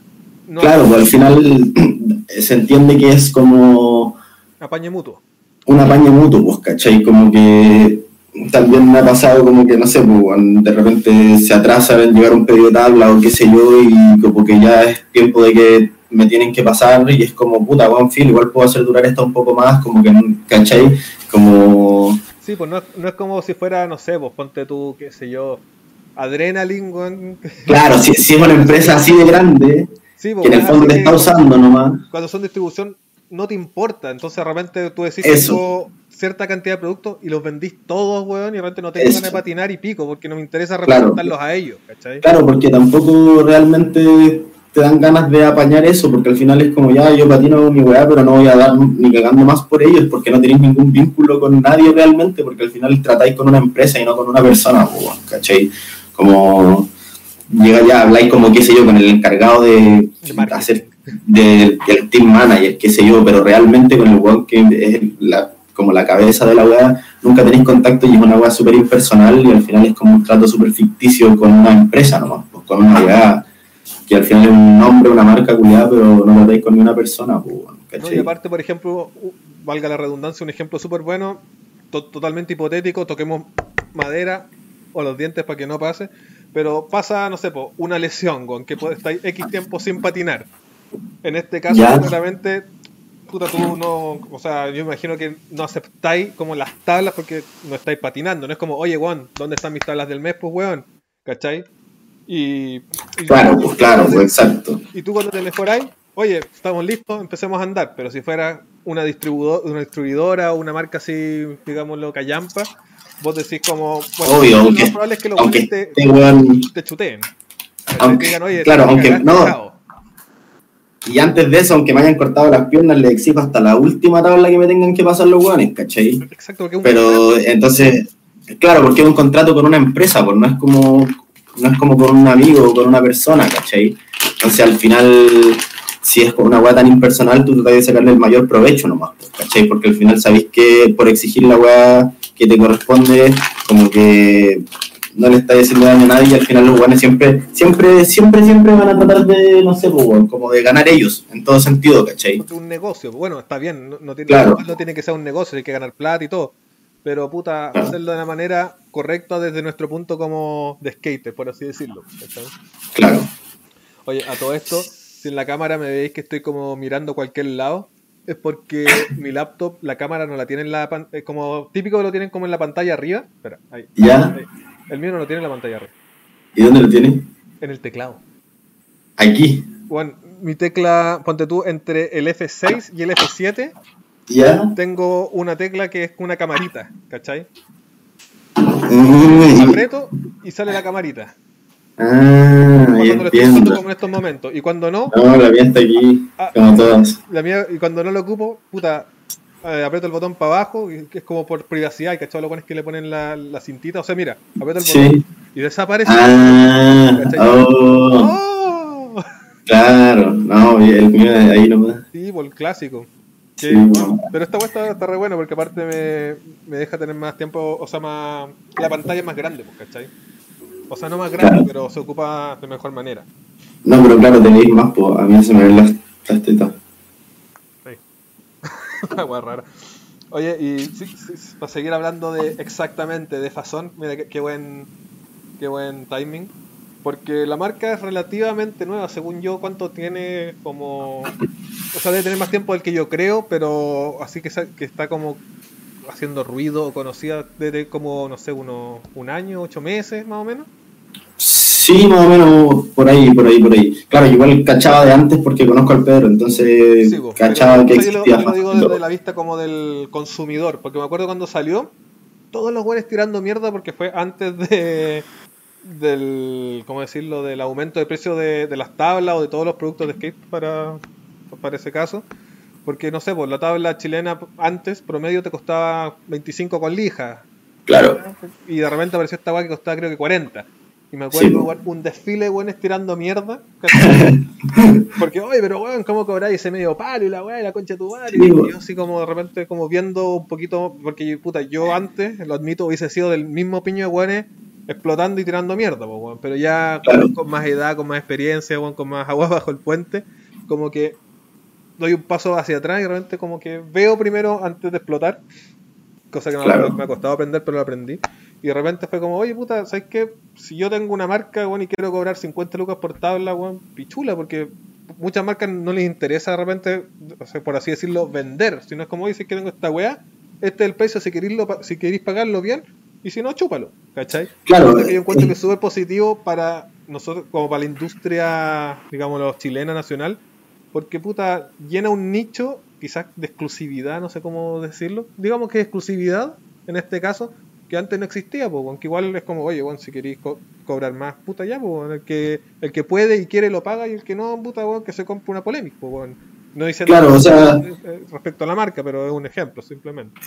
No Claro, pues al final se entiende que es como apañe mutuo. un apaño mutuo, pues, ¿cachai? Como que también me ha pasado como que, no sé, pues, de repente se atrasa en llegar un pedido de tabla o qué sé yo, y como que ya es tiempo de que me tienen que pasar y es como, puta, buen fin, igual puedo hacer durar esto un poco más, como que, ¿cachai? Como, Sí, pues no, es- no es como si fuera, no sé, pues ponte tú, qué sé yo, Adrenaline, claro, si, si es una empresa así de grande, Sí, pues, que en el fondo te está usando nomás, Cuando son distribución, no te importa. Entonces, de repente tú decís, Eso. Cierta cantidad de productos y los vendís todos, weón, y de repente no tengo ganas de patinar y pico, porque no me interesa Claro. representarlos a ellos, ¿cachai? Claro, porque tampoco realmente te dan ganas de apañar eso, porque al final es como ya, yo patino mi weá, pero no voy a dar ni cagando más por ellos, porque no tenéis ningún vínculo con nadie realmente, porque al final tratáis con una empresa y no con una persona, weón, ¿cachai? Como llega ya, habláis como, qué sé yo, con el encargado de, hacer, de- del team manager, qué sé yo, pero realmente con el weón que es la, como la cabeza de la weá, nunca tenéis contacto y es una weá súper impersonal y al final es como un trato súper ficticio con una empresa nomás, pues, con una weá que al final es un nombre, una marca culiada, pero no tratáis con ni una persona, pues, No, y aparte, por ejemplo, valga la redundancia, un ejemplo súper bueno, to- totalmente hipotético, toquemos madera o los dientes para que no pase, pero pasa, no sé, po, una lesión, con que estar X tiempo sin patinar. En este caso, claramente, puta, tú no, o sea, yo imagino que no aceptáis como las tablas porque no estáis patinando, no es como, oye, weón, ¿dónde están mis tablas del mes? Pues, weón, ¿cachai? Y, y- Claro, pues claro, pues exacto. y tú cuando te mejoráis, oye, estamos listos, empecemos a andar. Pero si fuera una, distribuidor, una distribuidora o una marca así, digámoslo, callampa, vos decís como, bueno, Obvio, lo aunque- más probable es que los Aunque te, chuteen. Aunque- Te digan, oye, claro, aunque no. Y antes de eso, aunque me hayan cortado las piernas, le exijo hasta la última tabla que me tengan que pasar los hueones, ¿cachai? Exacto, porque Pero entonces, claro, porque es un contrato con una empresa, pues no es como no es como con un amigo o con una persona, ¿cachai? Entonces al final si es una weá tan impersonal, tú tratas de sacarle el mayor provecho nomás, ¿cachai? Porque al final sabéis que por exigir la weá que te corresponde, como que no le está haciendo daño a nadie y al final los weones siempre, siempre, siempre, siempre van a tratar de, no sé, pues, como de ganar ellos, en todo sentido, ¿cachai? Es un negocio, bueno, está bien, no, tiene, no tiene que ser un negocio, hay que ganar plata y todo, pero puta, hacerlo de una manera correcta desde nuestro punto como de skater, por así decirlo. Claro. Oye, a todo esto, si en la cámara me veis que estoy como mirando cualquier lado, es porque mi laptop, la cámara no la tiene en la pantalla, como típico que lo tienen como en la pantalla arriba. Espera, ahí. ¿Ya? El mío no lo tiene en la pantalla arriba. ¿Y dónde lo tiene? En el teclado. Aquí. Bueno, mi tecla, ponte tú, entre el F6 y el F7, ¿Ya? tengo una tecla que es una camarita, ¿cachai? Mm, aprieto y sale la camarita. Ah, cuando lo estoy usando como en estos momentos. Y cuando no. No, la mía está aquí, ah, como todas. La mía, y cuando no lo ocupo, puta, eh, aprieto el botón para abajo, que es como por privacidad, y cachado lo pones que le ponen la, la cintita. O sea, mira, aprieto el botón y desaparece. Ah, oh, Claro, no, el mío ahí nomás. Sí, por el clásico. Sí, pero esta web está, está, re buena porque aparte me, me deja tener más tiempo, o sea, más la pantalla es más grande, ¿cachai? O sea, no más grande, pero se ocupa de mejor manera. No, pero claro, tenéis más, pues a mí se me ven las, las tetas. Sí. Agua rara. Oye, y para seguir hablando de exactamente de Fazón, mira qué, buen qué buen timing. Porque la marca es relativamente nueva, según yo, ¿cuánto tiene como... O sea, debe tener más tiempo del que yo creo, pero así que, que está como haciendo ruido o conocida desde como, no sé, uno, un año, ocho meses más o menos. Sí, más o menos por ahí, por ahí, por ahí. Claro, igual cachaba de antes porque conozco al Pedro, entonces cachaba que existía. Yo lo, digo desde la vista como del consumidor, porque me acuerdo cuando salió, todos los güeyes tirando mierda porque fue antes de del, ¿cómo decirlo?, del aumento de precio de, de las tablas o de todos los productos de skate para, para ese caso. Porque, no sé, pues la tabla chilena antes, promedio, te costaba 25 con lija. Claro. Y de repente apareció esta weá que costaba creo que 40. Y me acuerdo sí. un desfile, weón, estirando mierda. Porque, oye, pero weón, ¿cómo cobráis ese medio palo y la weá y la concha de tu madre? y yo así como de repente como viendo un poquito, porque puta, yo antes, lo admito, hubiese sido del mismo piño de weones explotando y tirando mierda, weón. Pero ya con, más edad, con más experiencia, weón, con más agua bajo el puente, como que doy un paso hacia atrás y realmente como que veo primero antes de explotar, cosa que me, ha costado aprender, pero lo aprendí. Y de repente fue como, oye puta, ¿sabes qué? Si yo tengo una marca, bueno, y quiero cobrar 50 lucas por tabla, bueno, pichula, porque muchas marcas no les interesa de repente, por así decirlo, vender, sino es como, dices que tengo esta weá, este es el precio si queréis, si queréis pagarlo bien, y si no, chúpalo, ¿cachai? Claro. Que yo encuentro que es súper positivo para nosotros, como para la industria, digamos, los chilena nacional, porque puta, llena un nicho quizás de exclusividad, no sé cómo decirlo. Digamos que exclusividad, en este caso, que antes no existía, pues, aunque igual es como, oye, bueno, si queréis cobrar más, puta ya, pues, el que, el que puede y quiere lo paga y el que no, puta, bueno, que se compre una polémica, pues, bueno. No dice claro, o sea, eh, respecto a la marca, pero es un ejemplo, simplemente.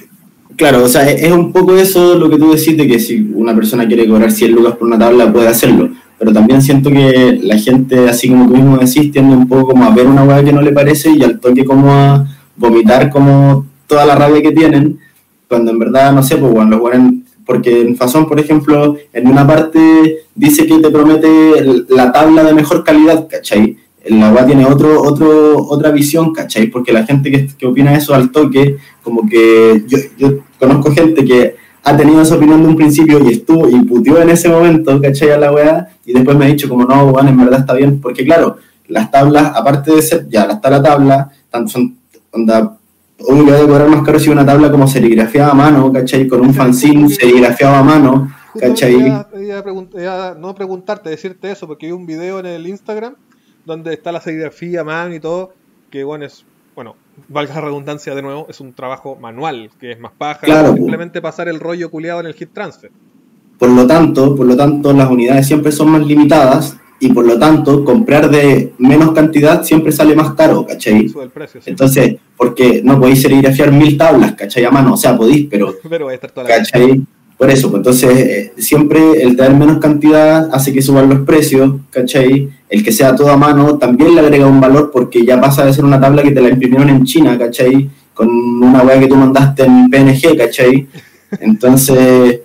Claro, o sea, es un poco eso lo que tú decís de que si una persona quiere cobrar 100 lucas por una tabla, puede hacerlo pero también siento que la gente, así como tú mismo decís, tiende un poco como a ver una hueá que no le parece y al toque como a vomitar como toda la rabia que tienen, cuando en verdad, no sé, pues los hueones, porque en Fasón, por ejemplo, en una parte dice que te promete la tabla de mejor calidad, ¿cachai? La hueá tiene otro, otro, otra visión, ¿cachai? Porque la gente que, que opina eso al toque, como que yo, yo conozco gente que ha tenido esa opinión de un principio y estuvo y en ese momento, ¿cachai? A la weá, y después me ha dicho como, no, bueno, en verdad está bien, porque claro, las tablas, aparte de ser, ya, está la tabla, son, onda, obvio que debe cobrar más caro si una tabla como serigrafiada a mano, ¿cachai? Con un fanzine serigrafiado a mano, ¿cachai? no preguntarte, decirte eso, porque vi un video en el Instagram donde está la serigrafía a mano y todo, que bueno, es, bueno, valga la redundancia de nuevo, es un trabajo manual, que es más paja, simplemente pasar el rollo culiado en el hit transfer. Por lo tanto, por lo tanto, las unidades siempre son más limitadas y por lo tanto, comprar de menos cantidad siempre sale más caro, ¿cachai? Entonces, porque no podéis serigrafiar mil tablas, ¿cachai? A mano, o sea, podéis, pero... pero va a estar toda ¿cachai? Por eso, pues entonces eh, siempre el tener menos cantidad hace que suban los precios, ¿cachai? El que sea todo a mano también le agrega un valor porque ya pasa de ser una tabla que te la imprimieron en China, ¿cachai? Con una weá que tú mandaste en PNG, ¿cachai? Entonces,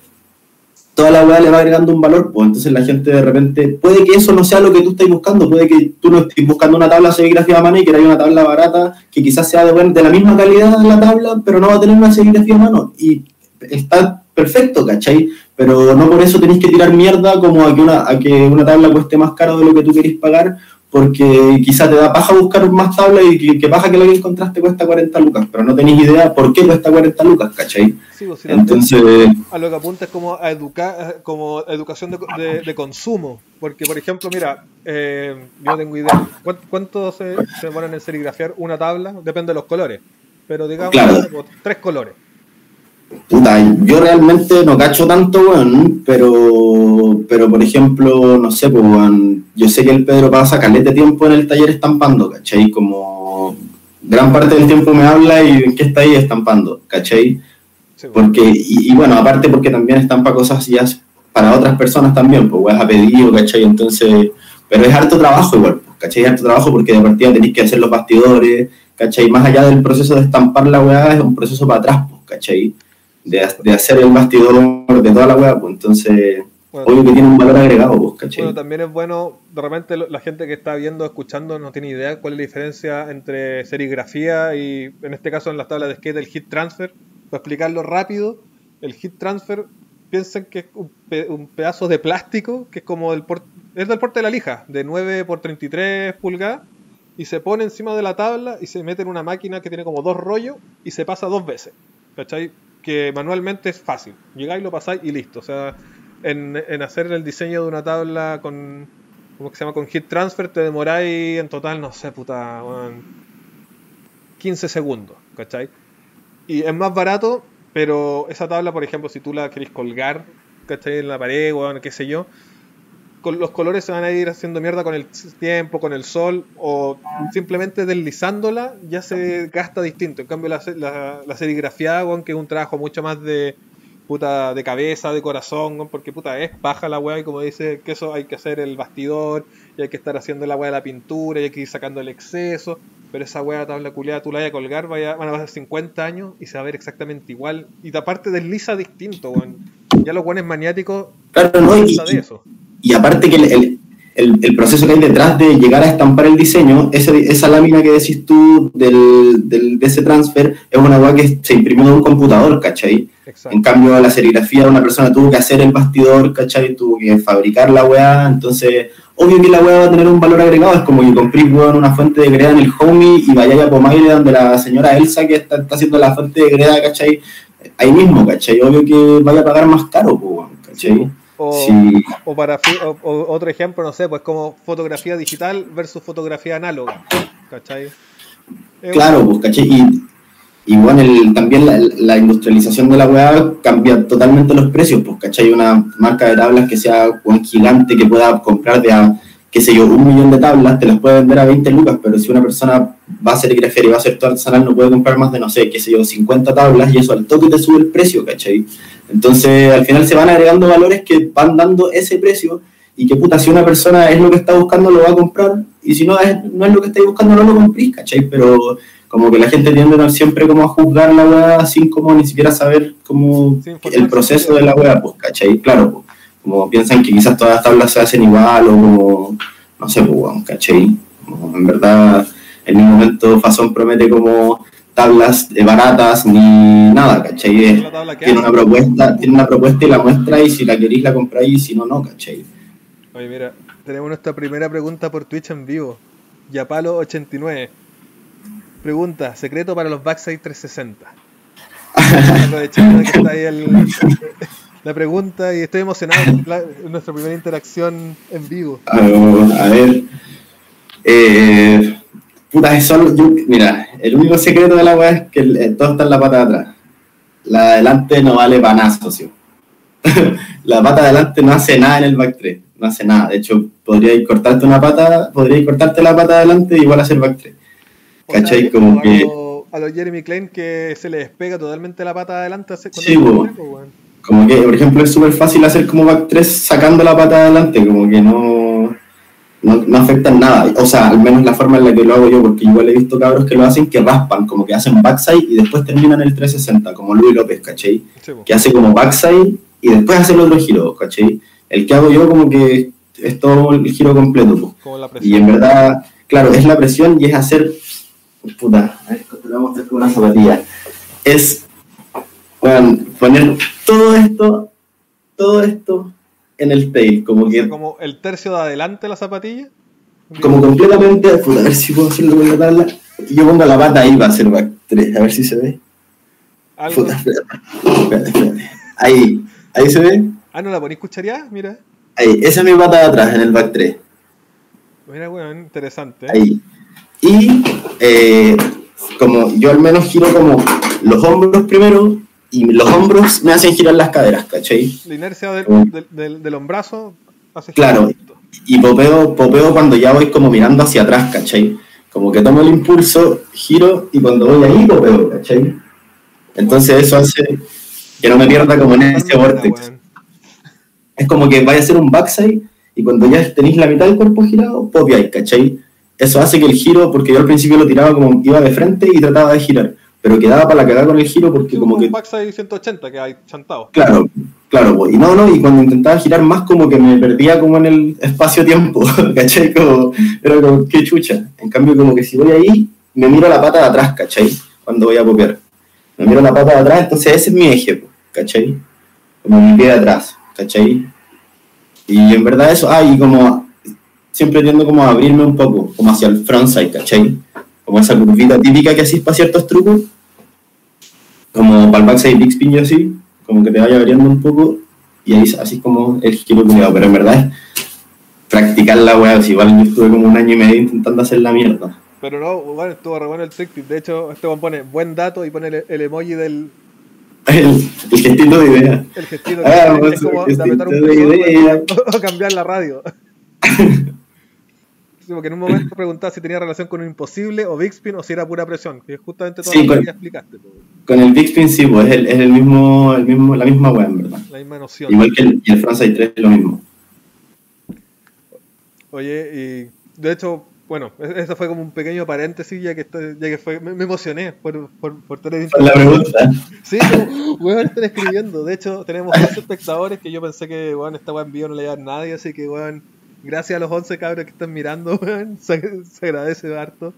toda la weá le va agregando un valor, pues entonces la gente de repente, puede que eso no sea lo que tú estés buscando, puede que tú no estés buscando una tabla serigrafía a mano y que haya una tabla barata que quizás sea de, de la misma calidad de la tabla, pero no va a tener una serigrafía a mano. Y está perfecto, ¿cachai? Pero no por eso tenéis que tirar mierda como a que una, a que una tabla cueste más caro de lo que tú querés pagar, porque quizás te da paja buscar más tablas y que, que paja que lo que encontraste cuesta 40 lucas, pero no tenéis idea por qué cuesta 40 lucas, ¿cachai? Sí, pues, si Entonces, a lo que apunta es como a educar, como educación de, de- de consumo. Porque, por ejemplo, mira, eh, yo no tengo idea. ¿Cuánto, cuánto se, se demoran en serigrafiar una tabla? Depende de los colores. Pero digamos, Claro. tres colores. Puta, yo realmente no cacho tanto, weón, pero, pero por ejemplo, no sé, pues, weón, yo sé que el Pedro pasa caleta de tiempo en el taller estampando, ¿cachai? Como gran parte del tiempo me habla y que está ahí estampando, ¿cachai? Sí. Porque, y, y bueno, aparte porque también estampa cosas ya para otras personas también, pues weas a pedido, ¿cachai? Entonces, pero es harto trabajo igual, pues, ¿cachai? Es harto trabajo porque de partida tenéis que hacer los bastidores, ¿cachai? Más allá del proceso de estampar la weá, es un proceso para atrás, pues, ¿cachai? De, de hacer el bastidor de toda la weá, pues entonces, Bueno, obvio que tiene un valor agregado, pues, ¿cachai? Bueno, también es bueno, de repente la gente que está viendo, escuchando, no tiene idea cuál es la diferencia entre serigrafía y, en este caso, en las tablas de skate, el heat transfer. Para explicarlo rápido, el heat transfer, piensen que es un, pe- un pedazo de plástico que es como por- es del porte de la lija, de 9 por 33 pulgadas, y se pone encima de la tabla y se mete en una máquina que tiene como dos rollos y se pasa dos veces. ¿Cachai? Que manualmente es fácil. Llegáis, lo pasáis y listo. O sea, en, en hacer el diseño de una tabla con. ¿Cómo que se llama? Con Heat Transfer te demoráis en total, no sé, puta. weón, 15 segundos, ¿cachai? Y es más barato, pero esa tabla, por ejemplo, si tú la querés colgar, ¿cachai? En la pared, weón, qué sé yo. Con los colores se van a ir haciendo mierda con el tiempo, con el sol, o simplemente deslizándola ya se gasta distinto. En cambio, la, la, la serigrafía, weón, que es un trabajo mucho más de puta de cabeza, de corazón, porque puta es baja la weá y como dice que eso hay que hacer el bastidor y hay que estar haciendo la weá de la pintura y hay que ir sacando el exceso, pero esa weá tabla culiada tú la vas a colgar, vaya, van a pasar 50 años y se va a ver exactamente igual y aparte desliza distinto, weón. Ya los weones maniáticos Claro, no, y, piensan de eso. Y aparte que el, el, el- el proceso que hay detrás de llegar a estampar el diseño, ese- esa lámina que decís tú del, del- de ese transfer, es una weá que se imprimió de un computador, ¿cachai? Exacto. En cambio, la serigrafía, una persona tuvo que hacer el bastidor, ¿cachai? Tuvo que fabricar la weá, entonces, obvio que la weá va a tener un valor agregado, es como que comprís weón, una fuente de greda en el homie y vayáis a Pomaire donde la señora Elsa que está, está haciendo la fuente de greda, ¿cachai? Ahí mismo, ¿cachai? Obvio que vaya a pagar más caro, pues, ¿cachai? O, Sí. o para o- o otro ejemplo, no sé, pues como fotografía digital versus fotografía análoga. ¿Cachai? Claro, pues, ¿cachai? Y, y bueno, el- también la, la industrialización de la weá cambia totalmente los precios, pues, ¿cachai? Una marca de tablas que sea un gigante que pueda comprar de a, qué sé yo, un millón de tablas, te las puede vender a 20 lucas, pero si una persona va a hacer grafer y va a hacer todo artesanal, no puede comprar más de, no sé, qué sé yo, 50 tablas y eso al toque te sube el precio, ¿cachai? Entonces, al final se van agregando valores que van dando ese precio y que puta, si una persona es lo que está buscando, lo va a comprar, y si no es, no es lo que estáis buscando, no lo comprís, ¿cachai? Pero como que la gente tiende a siempre como a juzgar la weá sin como ni siquiera saber como Sí, el proceso de la weá, pues, ¿cachai? Claro, pues, como piensan que quizás todas las tablas se hacen igual o como, no sé, pues, weón, ¿cachai? Como, en verdad, en ningún momento Fasón promete como tablas baratas ni nada, ¿cachai? Tiene una propuesta, tiene una propuesta y la muestra y si la queréis la compráis y si no, no, ¿cachai? Oye, mira, tenemos nuestra primera pregunta por Twitch en vivo. Yapalo89. Pregunta, secreto para los Backside 360. Aprovechando que está ahí el- la pregunta y estoy emocionado por la- nuestra primera interacción en vivo. A, ver. Eh, puta, es solo. yo- mira, el único secreto de la weá es que el- todo está en la pata de atrás. La de adelante no vale para nada, socio. la pata de adelante no hace nada en el back 3. No hace nada. De hecho, podríais cortarte una pata, podríais cortarte la pata de adelante y igual hacer back 3. O sea, ¿Cachai? Como que- A los Jeremy Klein que se le despega totalmente la pata de adelante hace- Sí, weón. Como que, por ejemplo, es súper fácil hacer como back 3 sacando la pata adelante, como que no, no, no afecta en nada. O sea, al menos la forma en la que lo hago yo, porque igual he visto cabros que lo hacen que raspan, como que hacen backside y después terminan el 360, como Luis López, ¿cachai? Sí. Que hace como backside y después hace el otro giro, ¿cachai? El que hago yo como que es todo el giro completo. Como la Y en verdad, claro, es la presión y es hacer. Puta, a ver, vamos a hacer con una zapatilla. Es bueno, poner todo esto, todo esto en el tail, como O sea, que, como el tercio de adelante de la zapatilla. como completamente. A ver si puedo hacerlo con la tabla. Yo pongo la pata ahí para hacer back 3, a ver si se ve. Algo. Puta, espérate, espérate, espérate. Ahí, ahí se ve. Ah, no la ponís cuchareada, mira. Ahí, esa es mi pata de atrás en el back 3. Mira, bueno, interesante. ahí. Y eh, como yo al menos giro como los hombros primero y los hombros me hacen girar las caderas, ¿cachai? La inercia del, Mm. del, del, del hombrazo hace Claro. girar esto. Y popeo, popeo cuando ya voy como mirando hacia atrás, ¿cachai? Como que tomo el impulso, giro y cuando voy ahí popeo, ¿cachai? Entonces eso hace que no me pierda como en ese weón. Es como que vaya a hacer un backside y cuando ya tenéis la mitad del cuerpo girado, popeáis, ¿cachai? Eso hace que el giro, porque yo al principio lo tiraba como iba de frente y trataba de girar, pero quedaba para la cagada con el giro porque Sí, como un que, backside 180 que hay chantado. claro, claro, pues, y no, no, y cuando intentaba girar más como que me perdía como en el espacio-tiempo, ¿cachai? Como, era como, qué chucha. En cambio, como que si voy ahí, me miro la pata de atrás, ¿cachai? Cuando voy a copiar. Me miro la pata de atrás, entonces ese es mi eje, pues, ¿cachai? Como mi pie de atrás, ¿cachai? Y en verdad eso, ah, y como siempre tiendo como a abrirme un poco, como hacia el frontside, ¿cachai? Como esa curvita típica que hacís para ciertos trucos, como para el backside big spin y así, como que te vaya abriendo un poco, y ahí así es como el giro culiado, pero en verdad es practicar la weá, si igual yo estuve como un año y medio intentando hacer la mierda. Pero no, bueno, estuvo re bueno el trick tip. De hecho, este one pone buen dato y pone el, el emoji del El, el gestito de idea. el gestito. Ah, es como de apretar un gestito de idea. o cambiar la radio. Sí, porque en un momento preguntaba si tenía relación con un imposible o Big Spin o si era pura presión, que es justamente todo Sí, lo que ya explicaste. pues, Con el big spin sí, pues es, el, es el mismo, el mismo, la misma en verdad. La misma noción. Igual que el, y el frontside 3 es lo mismo. Oye, y de hecho, bueno, e- eso fue como un pequeño paréntesis, ya que, estoy- ya que fue, me, me emocioné por, por, por tener es la pregunta. Sí, weón, están escribiendo. De hecho, tenemos 11 espectadores que yo pensé que, weón, esta weón envío no le iba a nadie, así que, weón, gracias a los 11 cabros que están mirando, weón, se, se agradece harto.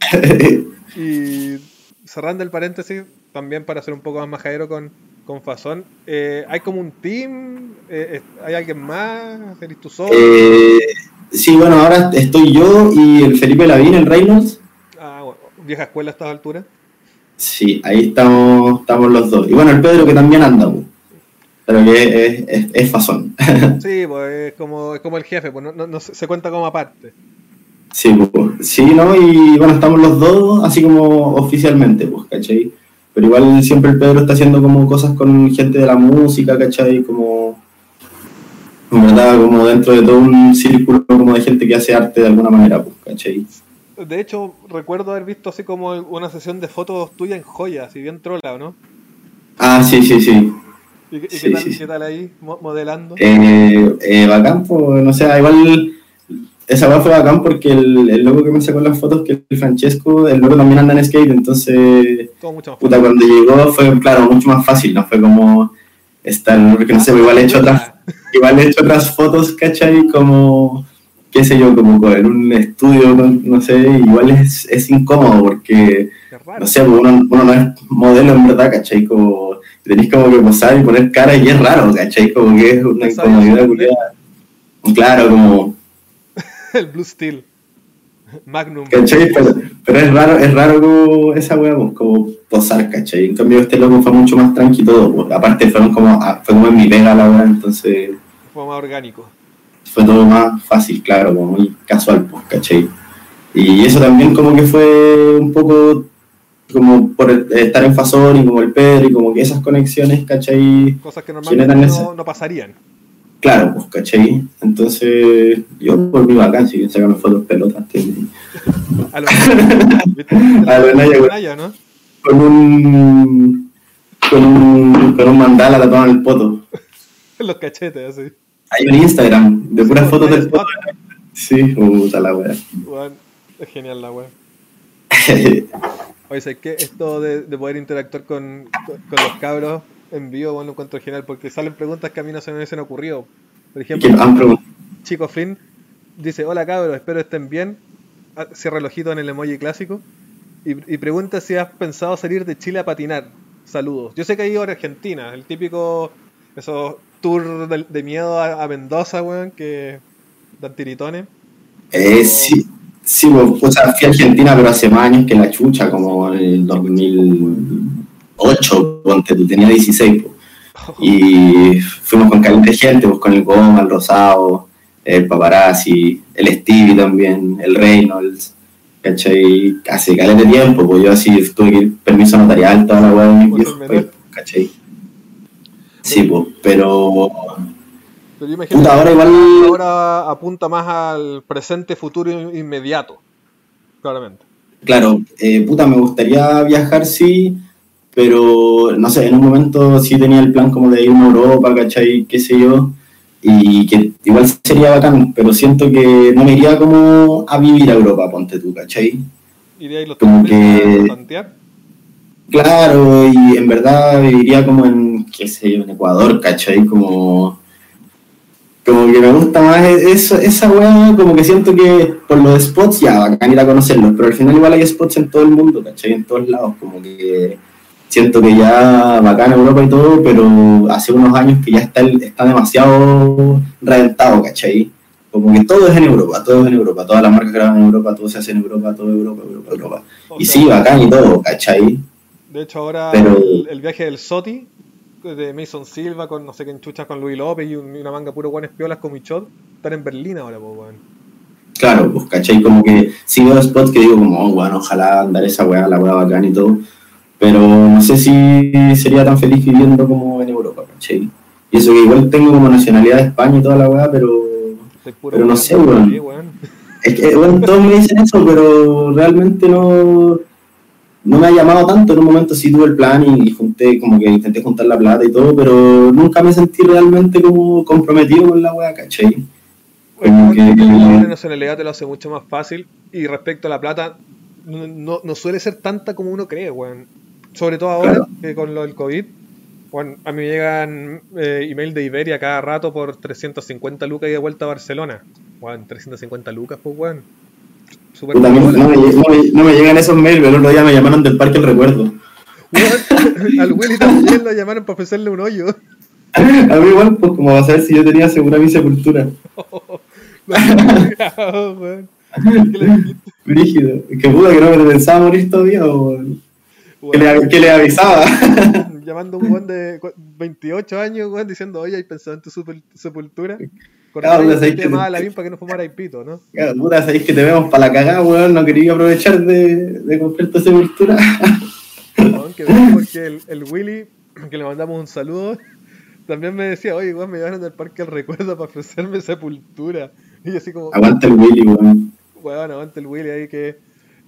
Y cerrando el paréntesis, también para ser un poco más majadero con, con Fazón, eh, ¿hay como un team? Eh, ¿Hay alguien más? ¿Eres tú solo? Eh, sí, bueno, ahora estoy yo y el Felipe Lavín, el Reynolds. Ah, bueno, vieja escuela a estas alturas. Sí, ahí estamos, estamos los dos. Y bueno, el Pedro que también anda, pues. Pero que es, es, es fasón. Sí, pues es como, es como el jefe, pues no, no- no se, cuenta como aparte. Sí, pues, sí, ¿no? Y bueno, estamos los dos así como oficialmente, pues, ¿cachai? Pero igual siempre el Pedro está haciendo como cosas con gente de la música, ¿cachai? Como, verdad, como dentro de todo un círculo como de gente que hace arte de alguna manera, pues, ¿cachai? De hecho, recuerdo haber visto así como una sesión de fotos tuya en joyas, si bien trola, ¿o no? Ah, sí, sí, sí. ¿Y, qué- Sí, qué, tal, sí, sí. qué tal ahí mo- modelando? Eh, eh, bacán, pues, no sé, igual esa weá fue bacán porque el, el loco que me sacó las fotos, que el Francesco, el loco también anda en skate, entonces puta, cuando llegó fue, claro, mucho más fácil, no fue como estar, porque no sé, pues, igual he hecho otras, igual he hecho otras fotos, ¿cachai? Como, qué sé yo, como en un estudio, no, no sé, igual es, es incómodo porque, no sé, pues, uno, uno no es modelo en verdad, ¿cachai? Como, tenéis como que posar y poner cara y es raro, ¿cachai? Como que es una incomodidad culiada. Claro, como, El Blue Steel. Magnum. ¿cachai? Pero, pero es raro, es raro como esa weá, pues, como posar, ¿cachai? En cambio este loco fue mucho más tranqui todo, pues. aparte fueron como, ah, fue como en mi pega la weá, entonces Fue más orgánico. fue todo más fácil, claro, como muy casual, pues, ¿cachai? Y eso también como que fue un poco como por estar en Fasón y como el Pedro y como que esas conexiones, ¿cachai? Cosas que normalmente no, no pasarían. Claro, pues, ¿cachai? Entonces, yo por mi bacán, si sacarme fotos pelotas, A lo. A lo Naya, ¿no? con un con un, con un mandala tatuado en el poto. Los cachetes, así. Hay un Instagram de puras fotos del poto. Sí, puta la wea. Weón, es genial la wea. Oye, ¿sabes qué? Esto de, de poder interactuar con, con, con los cabros en vivo, bueno, lo encuentro genial porque salen preguntas que a mí no se me hubiesen ocurrido. Por ejemplo. Chico Flynn dice, hola cabros, espero estén bien. Ah, Cierra el ojito en el emoji clásico. Y, y pregunta si has pensado salir de Chile a patinar. Saludos. Yo sé que hay ido a Argentina, el típico, esos tours de, de miedo a, a Mendoza, weón, que dan tiritones. Eh, sí, sí, pues, o sea, fui a Argentina, pero hace más años que la chucha, como en el 2008, ponte tú, tenía 16, pues. Y fuimos con caliente gente, pues con el Goma, el Rosado, el Paparazzi, el Stevie también, el Reynolds, ¿cachai? Hace caleta de tiempo, pues yo así tuve que ir permiso notarial, toda la weá ¿cachai? Sí, pues, pero Pero yo imagino Puta, que ahora igual- ahora apunta más al presente, futuro inmediato. Claramente. Claro, eh, puta, me gustaría viajar, sí, pero no sé, en un momento sí tenía el plan como de irme a Europa, ¿cachai? Qué sé yo, y que igual sería bacán, pero siento que no me iría como a vivir a Europa, ponte tú, ¿cachai? Y de ahí los Como que-. Claro, y en verdad viviría como en, qué sé yo, en Ecuador, ¿cachai? Como, como que me gusta más e- eso, esa weá, como que siento que por los spots ya, bacán ir a conocerlos, pero al final igual hay spots en todo el mundo, ¿cachai? En todos lados, como que siento que ya bacán Europa y todo, pero hace unos años que ya está, está demasiado reventado, ¿cachai? Como que todo es en Europa, todo es en Europa, todas las marcas graban en Europa, todo se hace en Europa, todo Europa, Europa, Europa. O Y sí, bacán y todo, ¿cachai? De hecho, ahora Pero- el, el viaje del Soti, de Mason Silva, con no sé qué enchuchas con Luis López y, un- y una manga puro guanes piolas con Michot, están en Berlín ahora, pues, weón. Claro, pues, ¿cachai? Como que sí veo spots que digo como, oh, bueno, ojalá andar esa weá, la weá bacán y todo, pero no sé si sería tan feliz viviendo como en Europa, ¿cachai? Y eso que igual tengo como nacionalidad de España y toda la weá, pero Pero no sé, weón. es que, bueno, todos me dicen eso, pero realmente no, no me ha llamado tanto. En un momento sí tuve el plan y, y junté, como que intenté juntar la plata y todo, pero nunca me sentí realmente como comprometido con la weá, ¿cachai? Bueno, que- La nacionalidad te lo hace mucho más fácil y respecto a la plata, no, no, no suele ser tanta como uno cree, weón. Sobre todo ahora, Claro. que con lo del COVID, bueno, a mí me llegan eh, email de Iberia cada rato por 350 lucas y de vuelta a Barcelona. Weón, 350 lucas, pues, weón. Super no, me, no me- no me llegan esos mails, pero el otro día me llamaron del Parque El Recuerdo. Al Willy también lo llamaron para ofrecerle un hoyo. A mí igual, pues como va a saber si yo tenía segura mi sepultura. Lo weón. ¿Qué le dijiste, Brígido. Que puta que no me pensaba morir todavía, o que weón? le, que le avisaba. llamando a un weón de cu- 28 años, weón, diciendo, oye, ¿hay pensado en tu sepul- sepultura? Claro, razón pues, ahí te que- a la para que no fumara pito, ¿no? Ya, Puta, sabéis que te vemos para la cagada, weón. No quería aprovechar de, de comprar tu sepultura. Weón, que porque el, el Willy, que le mandamos un saludo, también me decía, oye, weón, me llevaron del parque el recuerdo para ofrecerme sepultura. Y yo así como, Aguanta el Willy, weón. weón, aguante el Willy ahí que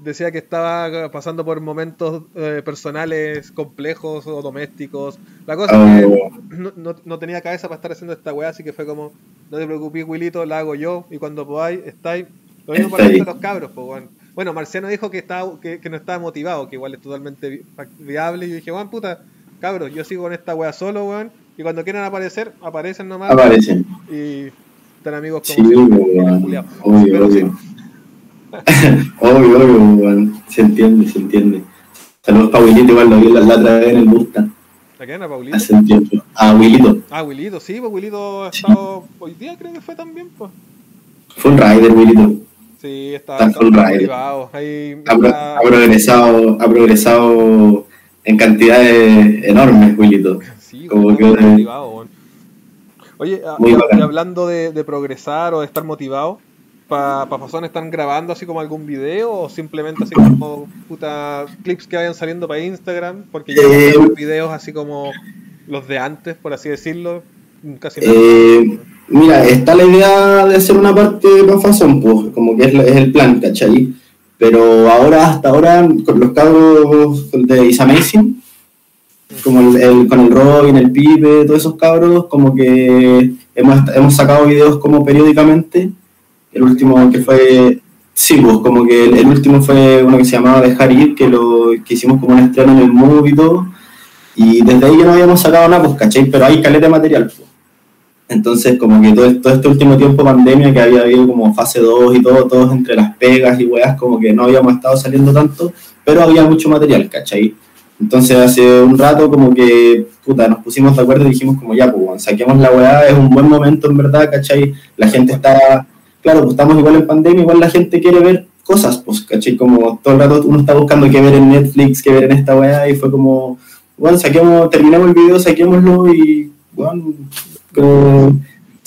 decía que estaba pasando por momentos eh, personales complejos o domésticos. La cosa es Oh. que no, no, no tenía cabeza para estar haciendo esta weá, así que fue como, no te preocupes, Willito, la hago yo, y cuando podáis, estáis. Lo mismo para los cabros, pues, weón. Bueno, Marciano dijo que, estaba, que, que no estaba motivado, que igual es totalmente vi- viable, y yo dije, weón, puta, cabros, yo sigo con esta weá solo, weón, y cuando quieran aparecer, aparecen nomás, Aparecen. y están amigos como Sí, siempre, obvio. obvio, obvio, weón. Se entiende, se entiende. Saludos para Wilito, igual lo vi la, la otra vez en el Mustang. ¿a quién? ¿A Paulito? Hace un tiempo. Ah, Wilito. Ah, Wilito, sí, pues Wilito ha estado. Hoy día creo que fue también, pues. Fue un rider, Wilito. Sí, está, Está full está rider. motivado. Ahí Ha, pro- ha progresado, ha progresado en cantidades enormes, Wilito. Sí, como que- motivado. Oye, a- bacán. y hablando de, de progresar o de estar motivado, ¿para pa Fazón están grabando así como algún video o simplemente así como puta clips que vayan saliendo para Instagram? Porque ya Eh, no videos así como los de antes, por así decirlo. Casi. Eh, mira, está la idea de hacer una parte para Fazón, pues, como que es, es el plan, ¿cachai? Pero ahora, hasta ahora, con los cabros de Is Amazing, como el, el- con el Robin, el Pipe, todos esos cabros, como que hemos, hemos sacado videos como periódicamente. El último que fue, sí, pues como que el, el último fue uno que se llamaba Dejar Ir, que lo que hicimos como un estreno en el Move y todo. Y desde ahí ya no habíamos sacado nada, pues, ¿cachai? Pero hay caleta de material, pues. Entonces, como que todo, todo este último tiempo pandemia, que había habido como fase 2 y todo, todos entre las pegas y weas, como que no habíamos estado saliendo tanto, pero había mucho material, ¿cachai? Entonces, hace un rato, como que, puta, nos pusimos de acuerdo y dijimos, como ya, pues, saquemos la weá, es un buen momento, en verdad, ¿cachai? La gente está, claro, pues estamos igual en pandemia, igual la gente quiere ver cosas, pues, ¿cachai? Como todo el rato uno está buscando qué ver en Netflix, qué ver en esta weá, y fue como, bueno, saquemos, terminamos el video, saquémoslo y, bueno, como,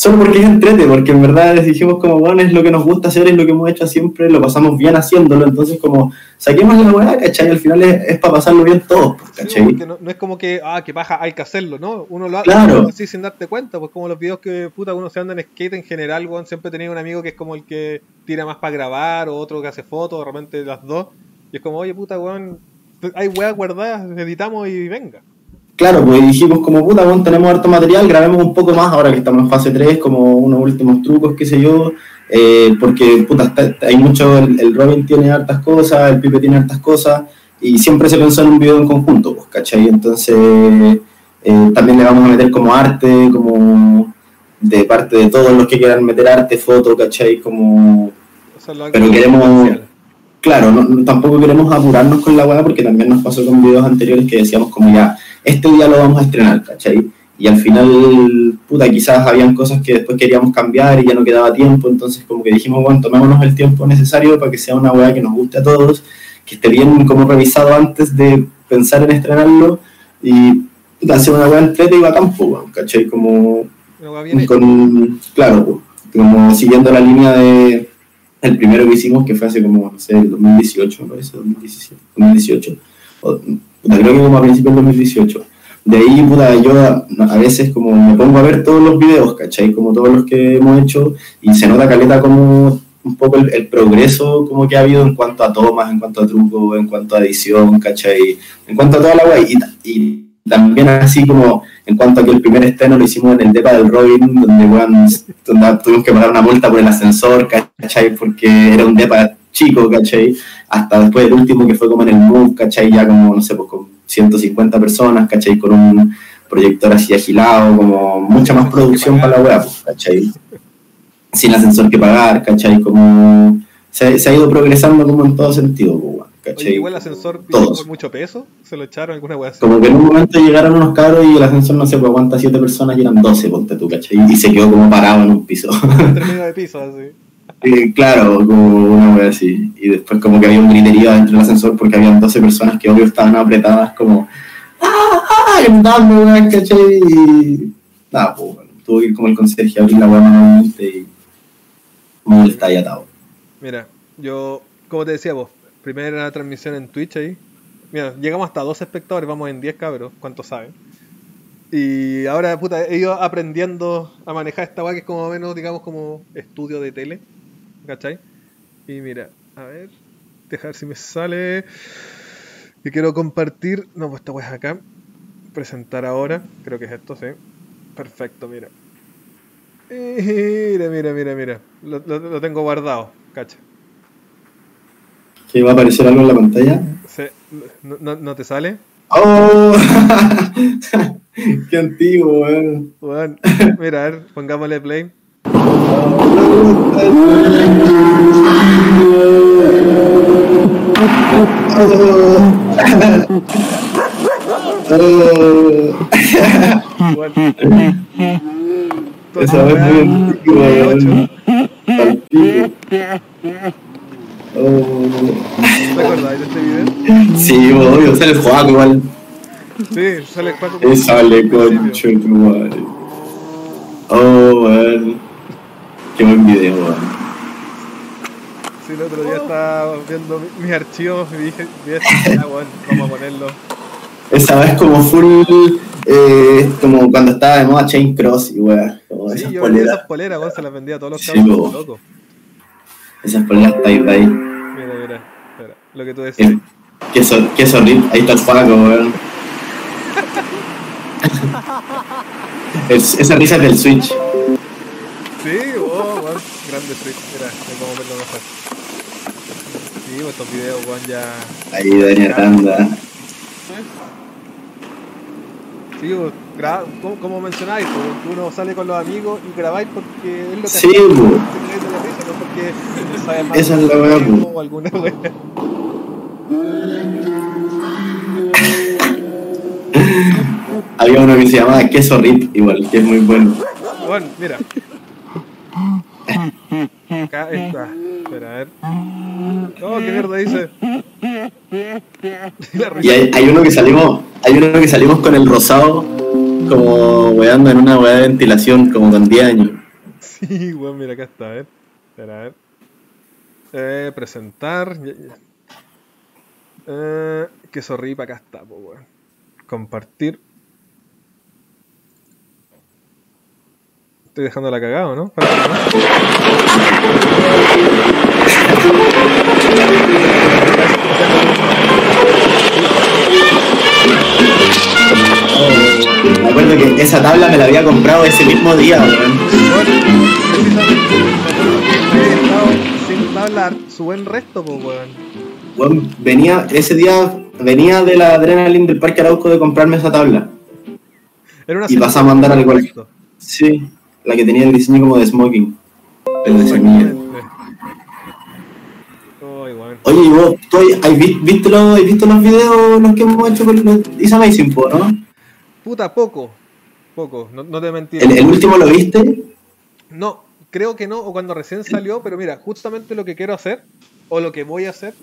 solo porque es entrete, porque en verdad les dijimos como, bueno, es lo que nos gusta hacer, es lo que hemos hecho siempre, lo pasamos bien haciéndolo, entonces como, saquemos la weá, ¿cachai? Al final es, es para pasarlo bien todos, pues, Sí, ¿cachai? porque no, no es como que, ah, que baja, hay que hacerlo, ¿no? Uno lo hace Claro. así sin darte cuenta, pues como los videos que puta uno se anda en skate en general, weón, siempre tenido un amigo que es como el que tira más para grabar, o otro que hace fotos, de repente las dos, y es como, oye puta, weón, hay weas guardadas, editamos y venga. Claro, pues dijimos como puta, bueno, tenemos harto material, grabemos un poco más ahora que estamos en fase 3, como unos últimos trucos, qué sé yo, eh, porque puta, está- hay mucho, el, el Robin tiene hartas cosas, el Pipe tiene hartas cosas, y siempre se pensó en un video en conjunto, pues, ¿cachai? Entonces, eh, también le vamos a meter como arte, como de parte de todos los que quieran meter arte, foto, ¿cachai? Como Pero que- queremos- claro, no- no- tampoco queremos apurarnos con la weá porque también nos pasó con videos anteriores que decíamos como ya, este día lo vamos a estrenar, ¿cachai? Y al final, puta, quizás habían cosas que después queríamos cambiar y ya no quedaba tiempo, entonces como que dijimos, bueno, tomémonos el tiempo necesario para que sea una weá que nos guste a todos, que esté bien como revisado antes de pensar en estrenarlo y puta, hacer una weá entrete y bacán, pues, weón, ¿cachai? Como con, claro, como siguiendo la línea de el primero que hicimos, que fue hace como, no sé, el 2018, me parece, 2017, 2018. O, puta, creo que como a principios del 2018. De ahí, puta, yo a, a veces como me pongo a ver todos los videos, ¿cachai? Como todos los que hemos hecho, y se nota caleta como un poco el, el progreso como que ha habido en cuanto a tomas, en cuanto a truco, en cuanto a edición, ¿cachai? En cuanto a toda la guay. Y, y también así como en cuanto a que el primer estreno lo hicimos en el depa del Robin, donde, weón, donde tuvimos que pagar una multa por el ascensor, ¿cachai? Porque era un depa chico, ¿cachai? Hasta después del último que fue como en el Move, ¿cachai? Ya como, no sé, pues con 150 personas, ¿cachai? Con un proyector así agilado, como mucha más producción para la weá, pues, ¿cachai? Sin ascensor que pagar, ¿cachai? Como se, se ha ido progresando como en todo sentido, pues, ¿cachai? Oye, igual el ascensor por mucho peso, se lo echaron alguna. Como que en un momento llegaron unos cabros y el ascensor no se pues, aguanta 7 personas y eran 12, ponte tú, ¿cachai? Y se quedó como parado en un piso. De piso, así. Claro, como una wea así. Y después como que había un griterío dentro del ascensor porque habían 12 personas que obvio estaban apretadas como ¡Ah! ¡Ah! gritando, weón, ¿cachai? Y nada, pues bueno, tuvo que ir como el conserje a abrir la weá manualmente y como está ahí atado. Mira, yo, como te decía vos, primera transmisión en Twitch ahí. Mira, llegamos hasta 12 espectadores, vamos en 10 cabros, ¿cuántos saben? Y ahora, puta, he ido aprendiendo a manejar esta weá que es como menos, digamos, como estudio de tele, ¿cachai? Y mira, a ver, dejar si me sale. Y quiero compartir, no, pues esta weá es acá. Presentar ahora, creo que es esto, sí. Perfecto, mira. Mira, mira, mira, mira. Lo, lo- lo tengo guardado, cacha. ¿Que va a aparecer algo en la pantalla? Se- no, no- no te sale? ¡Oh! ¡Qué antiguo, weón! Weón, mira, a ver, pongámosle play. Weón. Esa vez pico. Oh. ¿Te acordás de este video? Sí, obvio, sale juego igual. Sí, sale Juaco. Y sale al principio. concho tu madre. Oh, weón. Qué buen video, weón. Sí, el otro día estaba viendo mi- mis archivos y dije, ya, weón, vamos a ponerlo. Esa vez como full, eh, como cuando estaba de moda Chain Cross y weón. Sí, esas yo poleras, esas poleras, weón, se las vendía a todos los Sí, cabros locos. esas poleras tie-dye. Mira, mira, espera, lo que tú decías. Eh, queso rip, ahí está el Paco, weón. Es- esa risa es del Switch. Sí, oh, weón, grande Switch. Mira, ahí vamos a verlo mejor. Sí, pues estos videos, weón, ya. Ahí, Dani Aranda. Sí, pues, gra- como, como mencionáis, pues, uno sale con los amigos y grabáis porque es lo que Sí, hacemos, pues. no porque Esa es la weá, pues. o alguna weá. Había uno que se llamaba Queso Rip, igual, que es muy bueno. Bueno, mira. Acá está. Espera, a ver. Oh, qué mierda dice. Y hay, hay uno que salimos, hay uno que salimos con el rosado, como weando en una weá de ventilación, como con 10 años. Sí, weón, mira, acá está, a ver. Espera, a ver. Eh, presentar. Eh, que sorripa, acá está, weón. Compartir. Estoy dejando la cagada, ¿no? Me acuerdo que esa tabla me la había comprado ese mismo día, weón. Sin tabla su buen resto, pues, weón. Venía, ese día venía de la adrenalina del Parque Arauco de comprarme esa tabla. Era una Y pasamos a andar al colegio. Sí, la que tenía el diseño como de smoking. El de semilla. Oye, y vos, ¿tú vi- visto, los, ¿has visto los videos los que hemos hecho con los Is Amazing, po, no? Puta, poco. Poco, no, no te mentir. ¿El, el último lo viste? No, creo que no, o cuando recién salió, pero mira, justamente lo que quiero hacer, o lo que voy a hacer,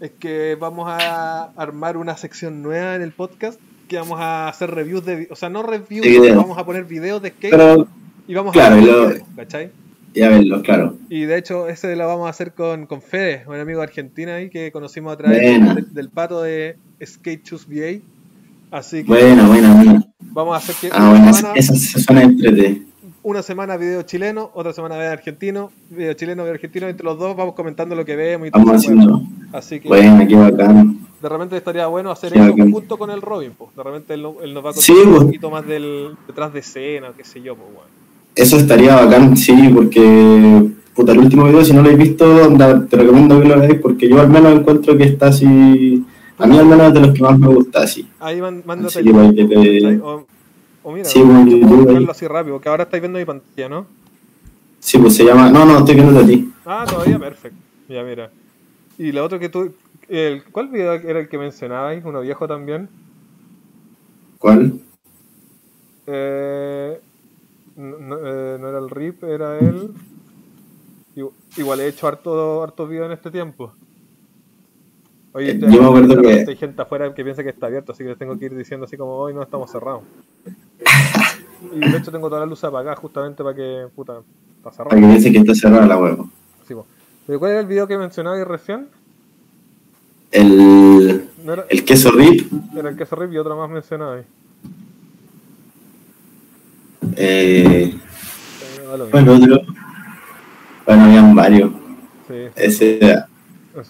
es que vamos a armar una sección nueva en el podcast, que vamos a hacer reviews de, o sea, no reviews, vamos a poner videos de skate Pero, y vamos claro, a y hablar lo- de videos, ¿cachai? ya verlo, claro. Y de hecho, ese lo vamos a hacer con, con Fede, un amigo de Argentina ahí que conocimos a través del, pato de Skate Choose VA. Así que Buena, buena, buena. vamos a hacer que Ah, una, bueno, semana, esa se suena entrete. una semana video chileno, otra semana video argentino, video chileno, video argentino, entre los dos vamos comentando lo que vemos y todo haciendo. Así que Buena, qué bacán. de repente estaría bueno hacer Qué eso bacán. junto con el Robin, pues. De repente él, él nos va a contar Sí, un poquito más del detrás de escena, o qué sé yo, pues bueno. Eso estaría bacán, sí, porque puta, el último video, si no lo has visto, anda, te recomiendo que lo veáis, porque yo al menos encuentro que está así. A mí al menos es de los que más me gusta, así. Ahí man- mándate que que te-. O, o mira, Sí, bueno, así rápido, porque ahora estáis viendo mi pantalla, ¿no? Sí, pues se llama. No, no, estoy viendo a ti. Ah, todavía, perfecto. Ya, mira. Y lo otro que tú... El, ¿Cuál video era el que mencionabais? Uno viejo también. ¿Cuál? Eh, no, no, eh, no era el RIP, era él. Igu- Igual he hecho harto, hartos videos en este tiempo. Oye, Eh, estoy- yo me acuerdo de que- repente hay gente afuera que piensa que está abierto, así que les tengo que ir diciendo así como hoy no estamos cerrados. Y de hecho tengo toda la luz apagada justamente para que, puta, está cerrado. Para que que está cerrada la huevo. Sí. Pero ¿cuál era el video que mencionabais recién? El, ¿No era, el queso rip. era el queso RIP y otro más mencionabais? Eh, Eh, bueno, otro. Bueno, habían varios. Sí, Ese,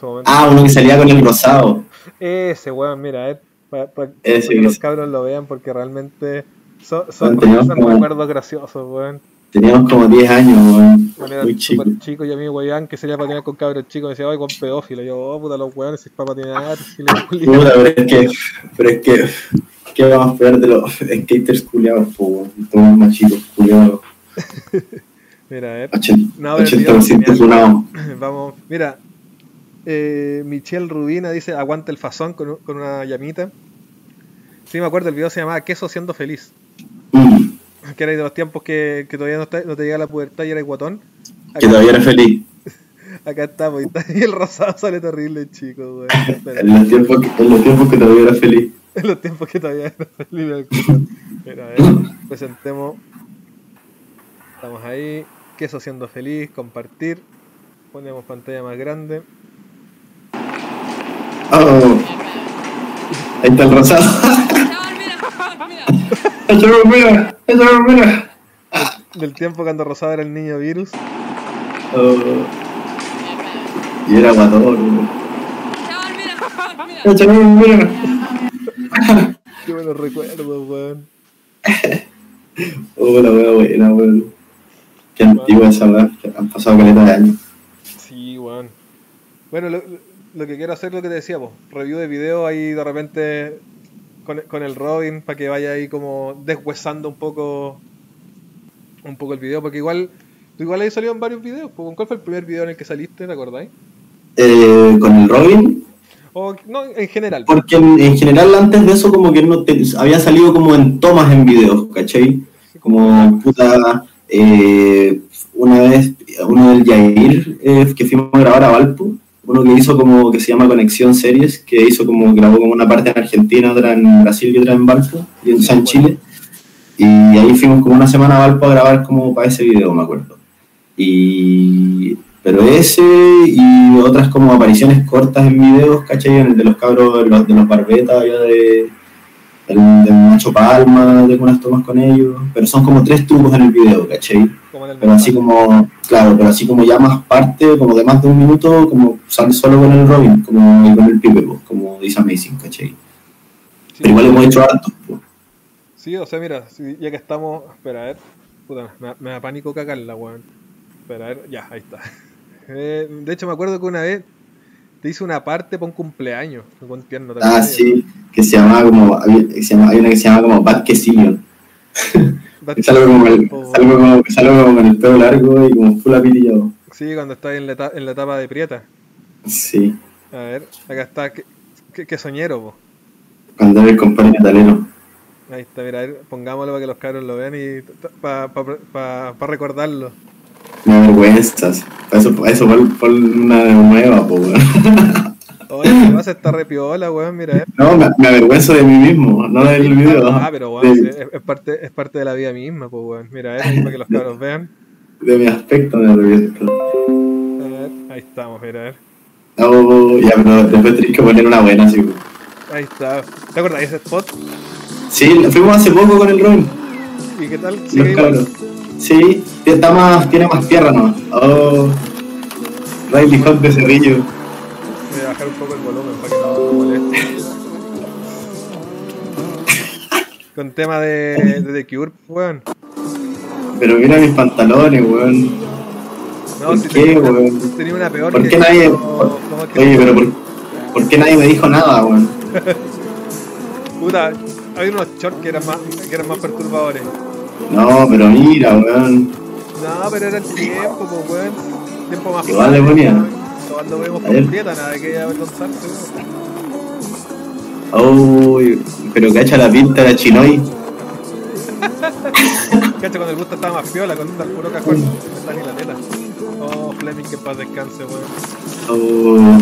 momento. ah, uno que salía con el rosado. Ese weón, mira, eh, para Ese que que los cabros lo vean porque realmente son, son, como- recuerdos graciosos, weón. Teníamos como 10 años, weón. Bueno, era Muy chico. y a mí weón que sería patinar con cabros chicos me decía, ay, con pedófilo. Y yo, oh, puta, los weones, si es para patinar, Puta, pero es que, pero es que, ¿qué vamos a esperar de los skaters culiados, po? Todos machitos culiados. Mira, a ver. 80%, No, pero el 80% video funado. Vamos, mira. Eh, Michelle Rubina dice, aguanta el fazón con, con una llamita. Sí, me acuerdo, el video se llamaba Queso siendo feliz. Mm, Que era de los tiempos que, que todavía no, está- no te llega la pubertad y era guatón. que todavía era feliz. Acá estamos, y, el rosado sale terrible, chico, weón. Espera, En los tiempos que, en los tiempos que todavía era feliz. En los tiempos que todavía era feliz. el culo. Mira, a ver, presentemos. Estamos ahí. Queso siendo feliz, compartir. Ponemos pantalla más grande. Oh. Ahí está el rosado. Chaval, mira, mira. ¡Eso mira! Del tiempo cuando Rosado era el niño virus. Oh. Y era weón. Chaval, mira, mira. Qué buenos recuerdos, weón. Oh, la wea buena, weón. Qué antigua esa weá. Han pasado caleta de años. Sí, weón. Bueno, lo, lo que quiero hacer es lo que te decía, pues. Review de video ahí de repente con, con el Robin para que vaya ahí como deshuesando un poco un poco el video, porque igual tú igual ahí salido en varios videos. ¿Cuál fue el primer video en el que saliste, te acordáis? Eh, con el Robin, O, no, en general. porque en, en general antes de eso como que no te- había salido como en tomas en videos, ¿cachai? Como puta, eh, una vez, uno del Yair, eh, que fuimos a grabar a Valpo, uno que hizo como, que se llama Conexión Series, que hizo como, grabó como una parte en Argentina, otra en Brasil y otra en Valpo, y en, Sí, en Chile. Y ahí fuimos como una semana a Valpo a grabar como para ese video, me acuerdo. Y, pero ese y otras como apariciones cortas en videos, ¿cachai? En el de los cabros, los, de los barbetas, ya de, el de Nacho Palma, tengo unas tomas con ellos, pero son como tres trucos en el video, ¿cachai? El Pero así como, claro, pero así como ya más parte, como de más de un minuto, como sale solo con el Robin, como y con el Pipe, pues, como dice Amazing, ¿cachai? Sí, Pero igual hemos hecho hartos, pues. Sí, o sea, mira, ya que estamos. Espera, a ver. Puta, me, da- me da pánico cagarla, weón. Espera, a ver, ya, ahí está. Eh, de hecho, me acuerdo que una vez te hice una parte para un cumpleaños. Un tierno, ¿te Ah, sí, que se llamaba como, había- que se llama- hay una que se llama como. Date- Salgo como, el, salgo como, salgo como con el pelo largo y como full apilillado. Sí, cuando estás en la, en la etapa de prieta. Sí, A ver, acá está. Qué, qué- qué soñero, po. cuando era el compadre italiano. Ahí está, mira, a ver, pongámoslo para que los cabros lo vean y para pa, pa- pa recordarlo. Me avergüenzas. Eso, eso pon, pon una nueva, po, weón. Oye, ¿qué pasa? Está re piola, weón, mira, eh. No, me, me avergüenzo de mí mismo, no del video. Ah, pero weón, de, sí, es, es parte, es parte de la vida misma, pues weón. Mira, eh, ahí para que los cabros vean. de mi aspecto me avergüenzo. A ver, ahí estamos, mira, a ver. Oh, ya, pero después tenés que poner una buena, sí. Ahí está. ¿Te acuerdas de ese spot? Sí, fuimos hace poco con el Robin. ¿Y qué tal? Los ¿Sigue igual? cabros. Sí, está más, tiene más tierra, ¿no? Oh, Riley Hot de Cerrillo. Voy a bajar un poco el volumen para que no moleste. Con tema de, de The Cure, weón. Pero mira mis pantalones, weón. No, ¿Por si qué, tenía, una, weón? tenía una peor ¿Por que qué nadie.? como- como que- Oye, pero ¿por, por qué nadie me dijo nada, weón? Puta, había unos shorts que eran más, que eran más perturbadores. No, pero mira, weón. No, pero era el tiempo, pues, weón. Tiempo más Igual le ponía. Cuando vemos con prieta, nada que avergonzarse, weón. Uy, pero cacha la pinta de la chinoy. Cacha, cuando el gusto estaba más piola, con un puro cajón. Está ni la tela. Oh, Fleming, que paz descanse, weón. Oh,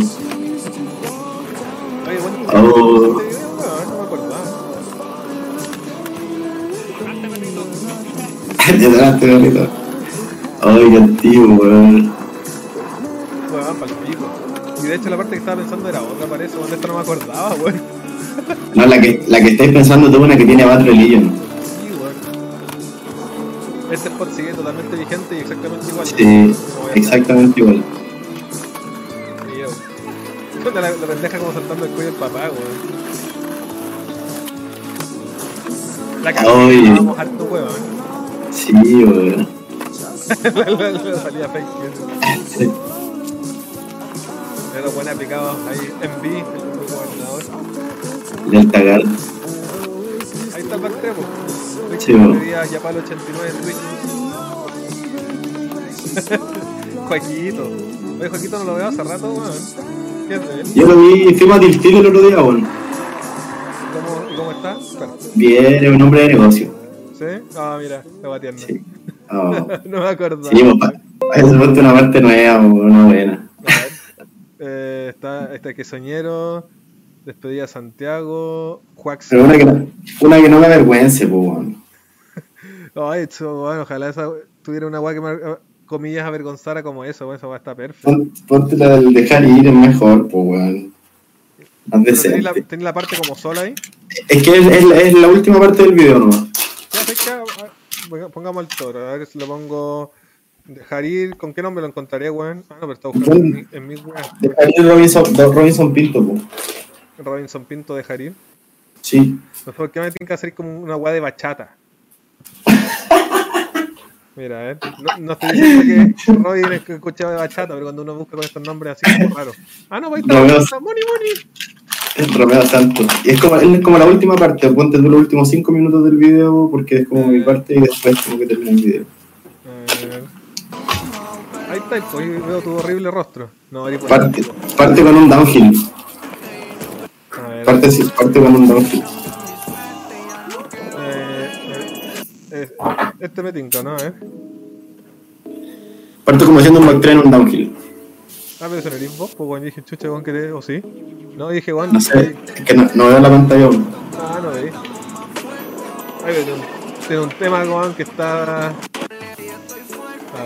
Oye, bueno, Oh. De delante, gordito. Ay, qué antiguo, weón. Weón, pa'l pico. Y de hecho la parte que estaba pensando era otra, parece, weón, de esta no me acordaba, weón. No, la que, la que estáis pensando tú, una que tiene Bad Religion. Sí, weón. Este spot sigue totalmente vigente y exactamente igual. Sí, exactamente igual. Puta, La, la pendeja como saltando el cuello del papá, weón. La vamos harto, weón. Sí, weón. la, la- la salida fake. weón. Pero bueno aplicado ahí en B, el gobernador. Del Tagar. Ahí está el. Twitch Sí, me po. pedía Yapal 89 en Twitch. Joaquito. Oye, Joaquito no lo veo hace rato, weón. ¿Qué es de él? Yo lo vi, fuimos a Tiltil el otro día, weón. ¿Cómo, ¿Y cómo está? Bien, es un hombre de negocio. ¿Sí? Ah, mira, me va tierno. Sí. Oh. no me acuerdo. Sí, eso fue una parte nueva, una buena. A ver. Eh, está este que soñero. Despedida Santiago. Juax. Pero una que no, una que no me avergüence, pues, weón. Ay, eso, bueno, ojalá esa tuviera una weá que me, eh, comillas, avergonzara como eso, bueno, esa weá está perfecta. Pon- Ponte la del dejar ir, es mejor, pues, weón. Más Pero tenés la, decente. tenés la parte como sola ahí. Es que es, es es la última parte del video, ¿no? Ya sé que, ah, ponga- pongamos el toro, a ver si lo pongo. Dejar ir, ¿con qué nombre lo encontraría, weón? Ah, no, pero está buscando en mi, en mi weá. Dejar ir Robinson, de Robinson Pinto, pues. Robinson Pinto, dejar ir. Sí. No por qué me tienen que hacer como una weá de bachata. Mira, a ver. No, no estoy diciendo que Robin es que escuchaba de bachata, pero cuando uno busca con estos nombres así como raros. Ah, no, ahí está. Está Moni Moni. Es Romeo Santos. Y es como, es como la última parte. Ponte tú los últimos cinco minutos del video porque es como mi parte y después como que termina el video. Ver. Ahí está, pues ahí veo tu horrible rostro. No, por Parte, parte con un downhill. Parte, parte con un downhill. Eh, eh, eh, este me tinca, ¿no? Ver. Parte como haciendo un backtrain en un downhill. Ah, pero eso no eres vos, pues dije, chucha, Juan, que te... ¿O sí? No, dije, Juan, No sé, es que no, no veo la pantalla aún. Ah, no veis. Tiene un, tiene un tema, Juan, que está... A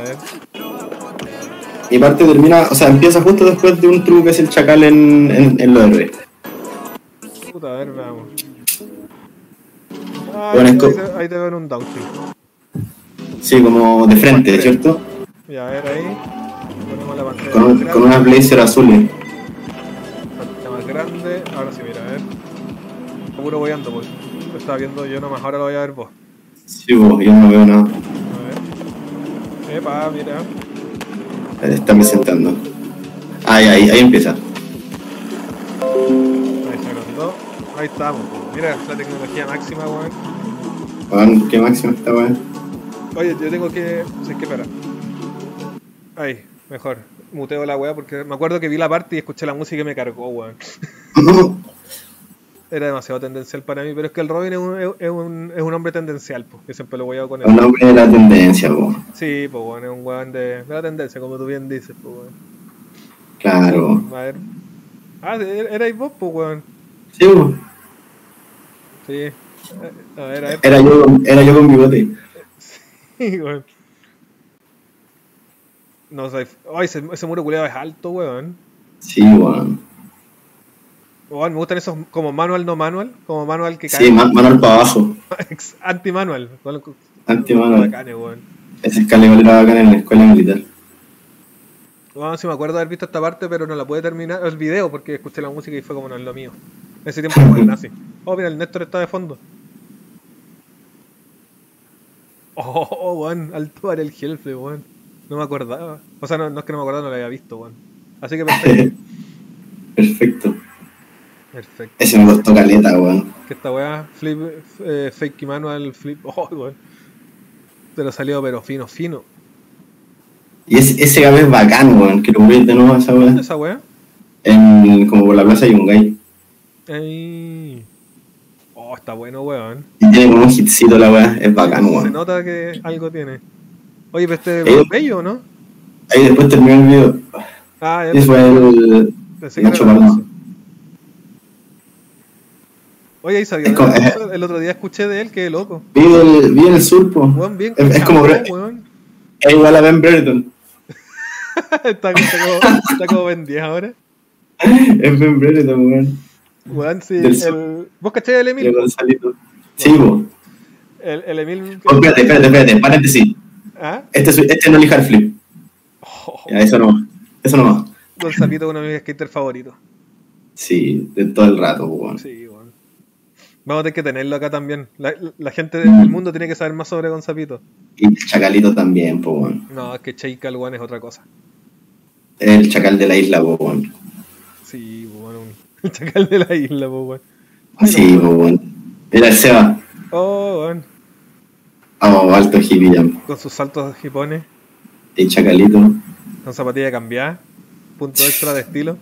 ver. Mi parte termina, o sea, empieza justo después de un truco que es el chacal en, en, en lo R. Puta, a ver, veamos. Ah, Bueno, ahí, te, ahí te veo en un downhill. Sí, como de frente, ¿cierto? Ya, a ver ahí. Ponemos la pantalla Con, más un- grande. con unas blazer azules. Pantalla más grande. Ahora sí, mira, a ver. Seguro voy ando, pues. Lo estaba viendo yo nomás, ahora lo voy a ver vos. Sí, vos, yo no veo nada. A ver. Epa, mira. Eh, Está presentando. Ahí, ahí, ahí empieza. Ahí se agrandó. Ahí estamos. pues. Mira la tecnología máxima, weón. Weón, qué máximo esta weón. Oye, yo tengo que. Sí, que espera. Ahí, mejor. Muteo la weá porque me acuerdo que vi la parte y escuché la música y me cargó, weón. Era demasiado tendencial para mí, pero es que el Robin es un, es un, es un hombre tendencial, pues, que siempre lo voy a con Un él. hombre de la tendencia, vos. Sí, pues weón, es un weón de, de la tendencia, como tú bien dices, pues weón. Claro. A ver. Ah, ¿er- erais vos, pues weón. Sí, vos. Sí. A ver, a ver. Era yo, con- era yo con bigote. Sí, weón. No sé. Ay, ese, ese muro culiado es alto, weón. Sí, weón. Weón, me gustan esos como manual, no manual. Como manual que cae. Sí, ma- manual para abajo. Anti-manual. Anti-manual. escala igual era bacán en la escuela militar. Bueno, sí me acuerdo de haber visto esta parte, pero no la pude terminar. El video, porque escuché la música y fue como no es lo mío. En ese tiempo no era nazi. Oh, mira, el Néstor está de fondo. Oh, oh, weón, alto para el jefe, weón. No me acordaba. O sea, no, no es que no me acordaba, no lo había visto, weón. Así que perfecto. Perfecto. perfecto. Ese me costó caleta, weón. Que esta weá, flip, eh, fake manual, flip. Oh, weón. Pero salió, pero fino, fino. Y ese, ese game es bacán, weón. Quiero ver de nuevo esa ¿Dónde weón. esa weá? En, como por la plaza Yungay. Ahí. Oh, está bueno, weón. Y tiene como un hitcito la weá. Es bacán, Se weón. nota que algo tiene. Oye, pero este Eh. es bello, ¿no? Ahí después terminó el video. Ah, Y fue el Nacho eso. Oye, ahí sabía. Como- eso? El otro día escuché de él, qué loco. Vive el, en el sur, po. Weón, bien. Es, es como weón. es igual a Ben Brereton. está, está como, está como Ben 10 ahora. Es Ben Brereton, weón. Weón, sí. Del El. ¿Vos caché el De Emil? Gonzalito. Sí, po. El, el Emil. Oh, espérate, espérate, espérate. Paréntesis. ¿Ah? Este, es- este no es Flip. Oh, Ya, eso no. Eso no va. Gonzalito, uno de mis skaters favoritos. Sí, de todo el rato, po, weón. Sí, weón. Vamos a tener que tenerlo acá también. La, la gente del mundo tiene que saber más sobre Gonzapito. Y el Chacalito también, weón. No, es que Cheikal, weón, es otra cosa. El chacal de la isla, weón. Sí, un- El chacal de la isla, po, weón. Sí, po, weón. Mira el Seba. Oh, weón. Oh, alto hippie. Con sus saltos hipones, Y Chacalito. con zapatilla cambiada, punto extra de estilo.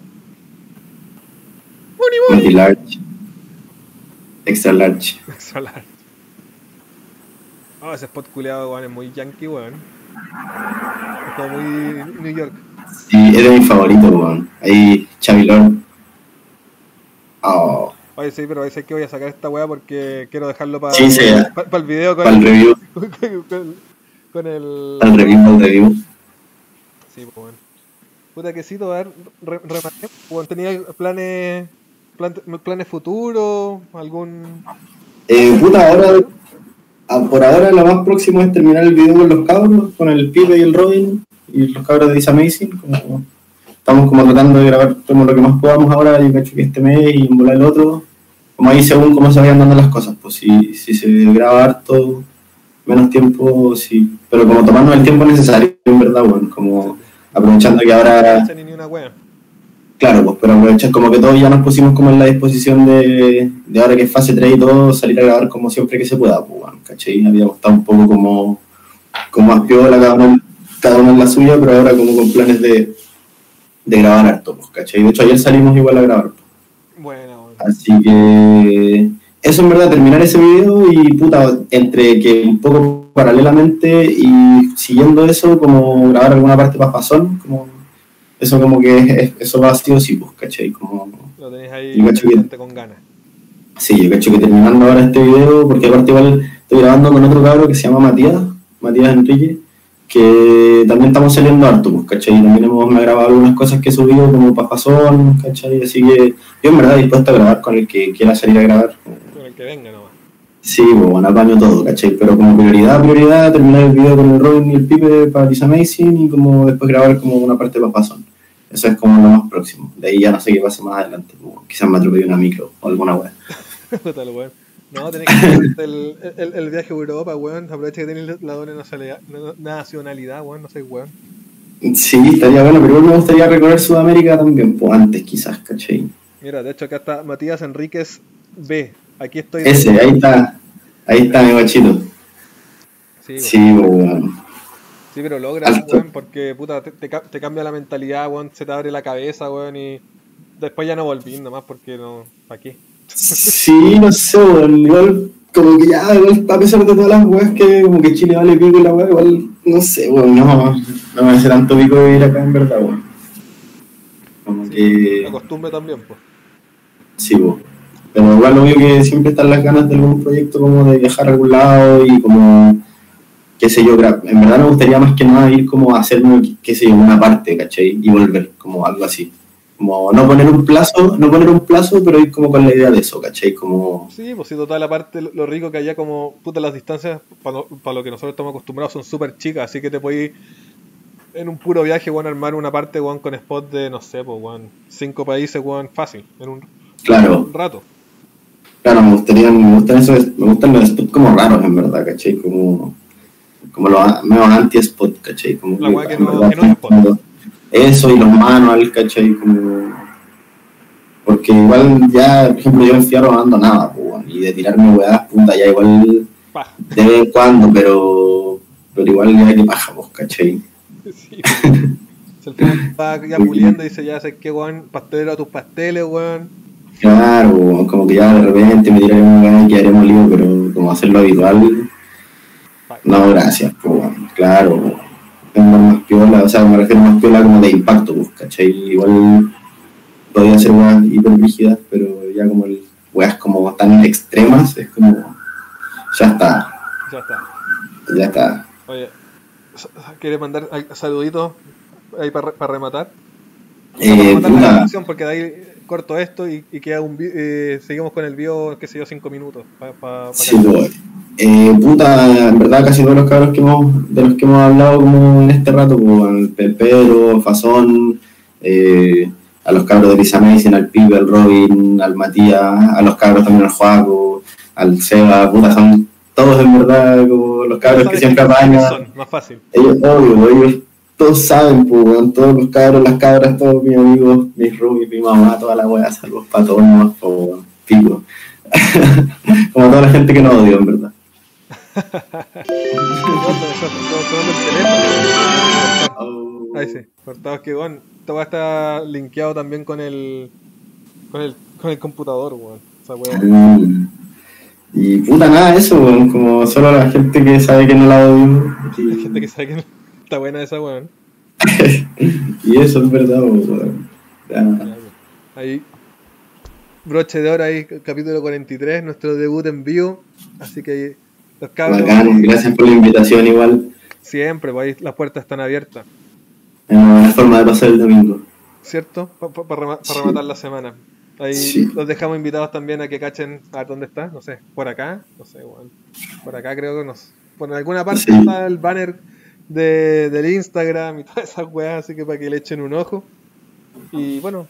Multi large. Extra large. Extra large. Oh, ese spot culeado, weón, es muy yankee, weón. Es como muy New York. Sí, es de mi favorito, weón. Ahí, Chavi Lord. Oh, Oye, sí, pero sé que voy a sacar esta weá porque quiero dejarlo para Sí, sí. el video con, para el review. con, con- con el. El review, el review. Sí, pues bueno. Puta que sí, ver, re, rematé. Bueno, tenía planes, plan- planes futuros, algún. Eh, puta, ahora. ah, por ahora lo más próximo es terminar el video con los cabros, con el Pipe y el Robin. Y los cabros de Is Amazing. Como, estamos como tratando de grabar todo lo que más podamos ahora. Yo cacho que este mes y en volar el otro. Como ahí según cómo se vayan dando las cosas, pues si, si se graba harto, menos tiempo, sí. Pero como tomando el tiempo necesario, en verdad, bueno, como aprovechando que ahora... Claro, pues, pero aprovechar como que todos ya nos pusimos como en la disposición de, de ahora que es fase 3 y todo, salir a grabar como siempre que se pueda, pues, bueno, ¿cachai? Habíamos estado un poco como, como más piola cada uno, cada uno en la suya, pero ahora como con planes de, de grabar harto, pues, ¿cachai? De hecho, ayer salimos igual a grabar. Pues. Bueno. Así que eso en verdad, terminar ese video y puta, entre que un poco paralelamente y siguiendo eso, como grabar alguna parte para pasón, como eso como que es- eso va sido sí, pues, ¿cachai? Como, Lo tenéis ahí Yo que- con ganas. sí, yo cacho que terminando ahora este video, porque aparte igual estoy grabando con otro cabro que se llama Matías, Matías Enrique, que también estamos saliendo harto, pues, ¿cachai? También hemos me grabado algunas cosas que he subido como para pasón, ¿cachai? Así que yo en verdad dispuesto a grabar con el que quiera salir a grabar. Con el que venga nomás. Sí, pues, bueno, apaño todo, ¿cachai? Pero como prioridad, prioridad, terminar el video con el Robin y el Pipe para This Amazing y como después grabar como una parte para Pasón. Eso es como lo más próximo. De ahí ya no sé qué pase más adelante. como quizás me atropelle una micro o alguna wea. No, tenés que hacerte el, el, el viaje a Europa, weón. Aprovecha que tenés la doble nacionalidad, weón. No sé, weón. Sí, estaría bueno, pero igual me gustaría recorrer Sudamérica también, pues antes quizás, ¿cachai? Mira, de hecho acá está Matías Enríquez B. Aquí estoy. Ese, ahí está. Ahí está mi guachito. Sí, weón. Sí, pues, weón. Sí, pero logra, weón, porque puta, te, te te cambia la mentalidad, weón, se te abre la cabeza, weón, y después ya no volví nomás porque no, ¿para qué? Sí, no sé, igual como que ya, igual, a pesar de todas las weas que como que Chile vale pico y la wea, igual, no sé, weón, no, no me hace tanto pico vivir acá en verdad, weón. Como La que, costumbre también, pues. sí, weón. Pero igual obvio que siempre están las ganas de algún proyecto como de viajar a algún lado y como, qué sé yo, en verdad me gustaría más que nada ir como a hacerme, qué sé yo, una parte, ¿cachai? Y volver, como algo así. Como no poner un plazo, no poner un plazo, pero ir como con la idea de eso, ¿cachai? Como... Sí, pues sí, total, aparte lo- lo rico que allá como, puta, las distancias para lo, pa' lo que nosotros estamos acostumbrados son súper chicas, así que te podéis en un puro viaje, weón, armar una parte, weón, con spot de, no sé, pues, weón, cinco países, weón, fácil, en un, Claro, un rato. Claro, me gustaría, me gustan esos, me gustan los spots como raros en verdad, ¿cachai? Como, como los medio anti-spot, ¿cachai? Como La que en no- verdad, que no es spot. Eso y los manual, ¿cachai? Como, porque igual ya, por ejemplo, yo en Fierro no ando nada, pues, y de tirarme weas, puta, ya igual de vez en cuando, pero, pero igual ya que paja, pues, ¿cachai? Sí. Se el tipo va ya puliendo y dice, ya sé qué, weón, pastelero a tus pasteles, weón. Claro, weón, como que ya de repente me tiraré un weá y quedaremos lío, pero como hacerlo habitual, No, gracias, pues, claro, piola, o sea, me refiero más piola como de impacto, pues, ¿cachai? Igual podía ser weas hiper rígidas, pero ya como el, weas como tan extremas, es como, ya está, Ya está. ya está. Oye, ¿quieres mandar saluditos ahí para rematar? Eh, Para rematar la puta, grabación, porque de ahí corto esto y, y queda un eh, seguimos con el video, qué sé yo, cinco minutos. Pa, pa- pa sí, eh, puta, en verdad casi todos los cabros que hemos, de los que hemos hablado como en este rato, pues, al Pepero, Fasón, eh, a los cabros de Lisa Mason, al Pibe, al Robin, al Matías, a los cabros también al Juaco, al Seba, puta, son todos en verdad como los cabros que siempre apañan. más fácil. Ellos, obvio, ellos todos saben, pues, todos los cabros, las cabras, todos mis amigos, mis rubis, mi mamá, toda la wea, saludos para todos weón, pico. como toda la gente que no odio, en verdad. Sonando el teléfono. Oh. Ahí sí, cortados que bueno, esta está linkeado también con el con el con el computador, weón. Esa weá. Mm. Y puta nada, eso, weón, como solo la gente que sabe que no la odio. Y, gente que sabe que no- está buena esa weón. y eso es verdad, weón. Ya. Ahí broche de oro ahí, capítulo 43, nuestro debut en vivo. Así que los cabros Bacán, gracias por la invitación igual. siempre, pues ahí las puertas están abiertas, Es una forma de pasar el domingo. ¿cierto? Para Sí. rematar la semana. Ahí Sí. los dejamos invitados también a que cachen a dónde está, no sé, por acá, no sé, weón. Por acá creo que nos. Por alguna parte Sí. está el banner de, del Instagram y todas esas weas, así que para que le echen un ojo. Y bueno,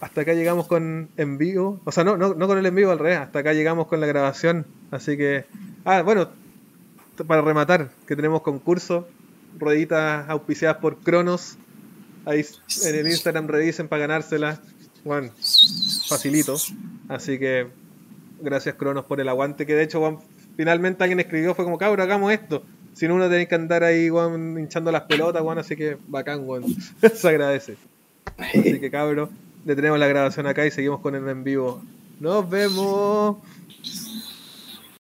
hasta acá llegamos con en vivo. O sea, no, no, no con el en vivo al revés, hasta acá llegamos con la grabación. Así que. Ah, bueno, para rematar, que tenemos concurso, rueditas auspiciadas por Cronos. Ahí en el Instagram revisen para ganársela. Bueno, facilito. Así que gracias Cronos por el aguante. Que de hecho, Juan, finalmente alguien escribió, fue como, cabrón, hagamos esto. Si no, uno tiene que andar ahí, Juan, hinchando las pelotas, Juan, así que bacán, Juan. Se agradece. Así que, cabrón, detenemos la grabación acá y seguimos con el en vivo. Nos vemos.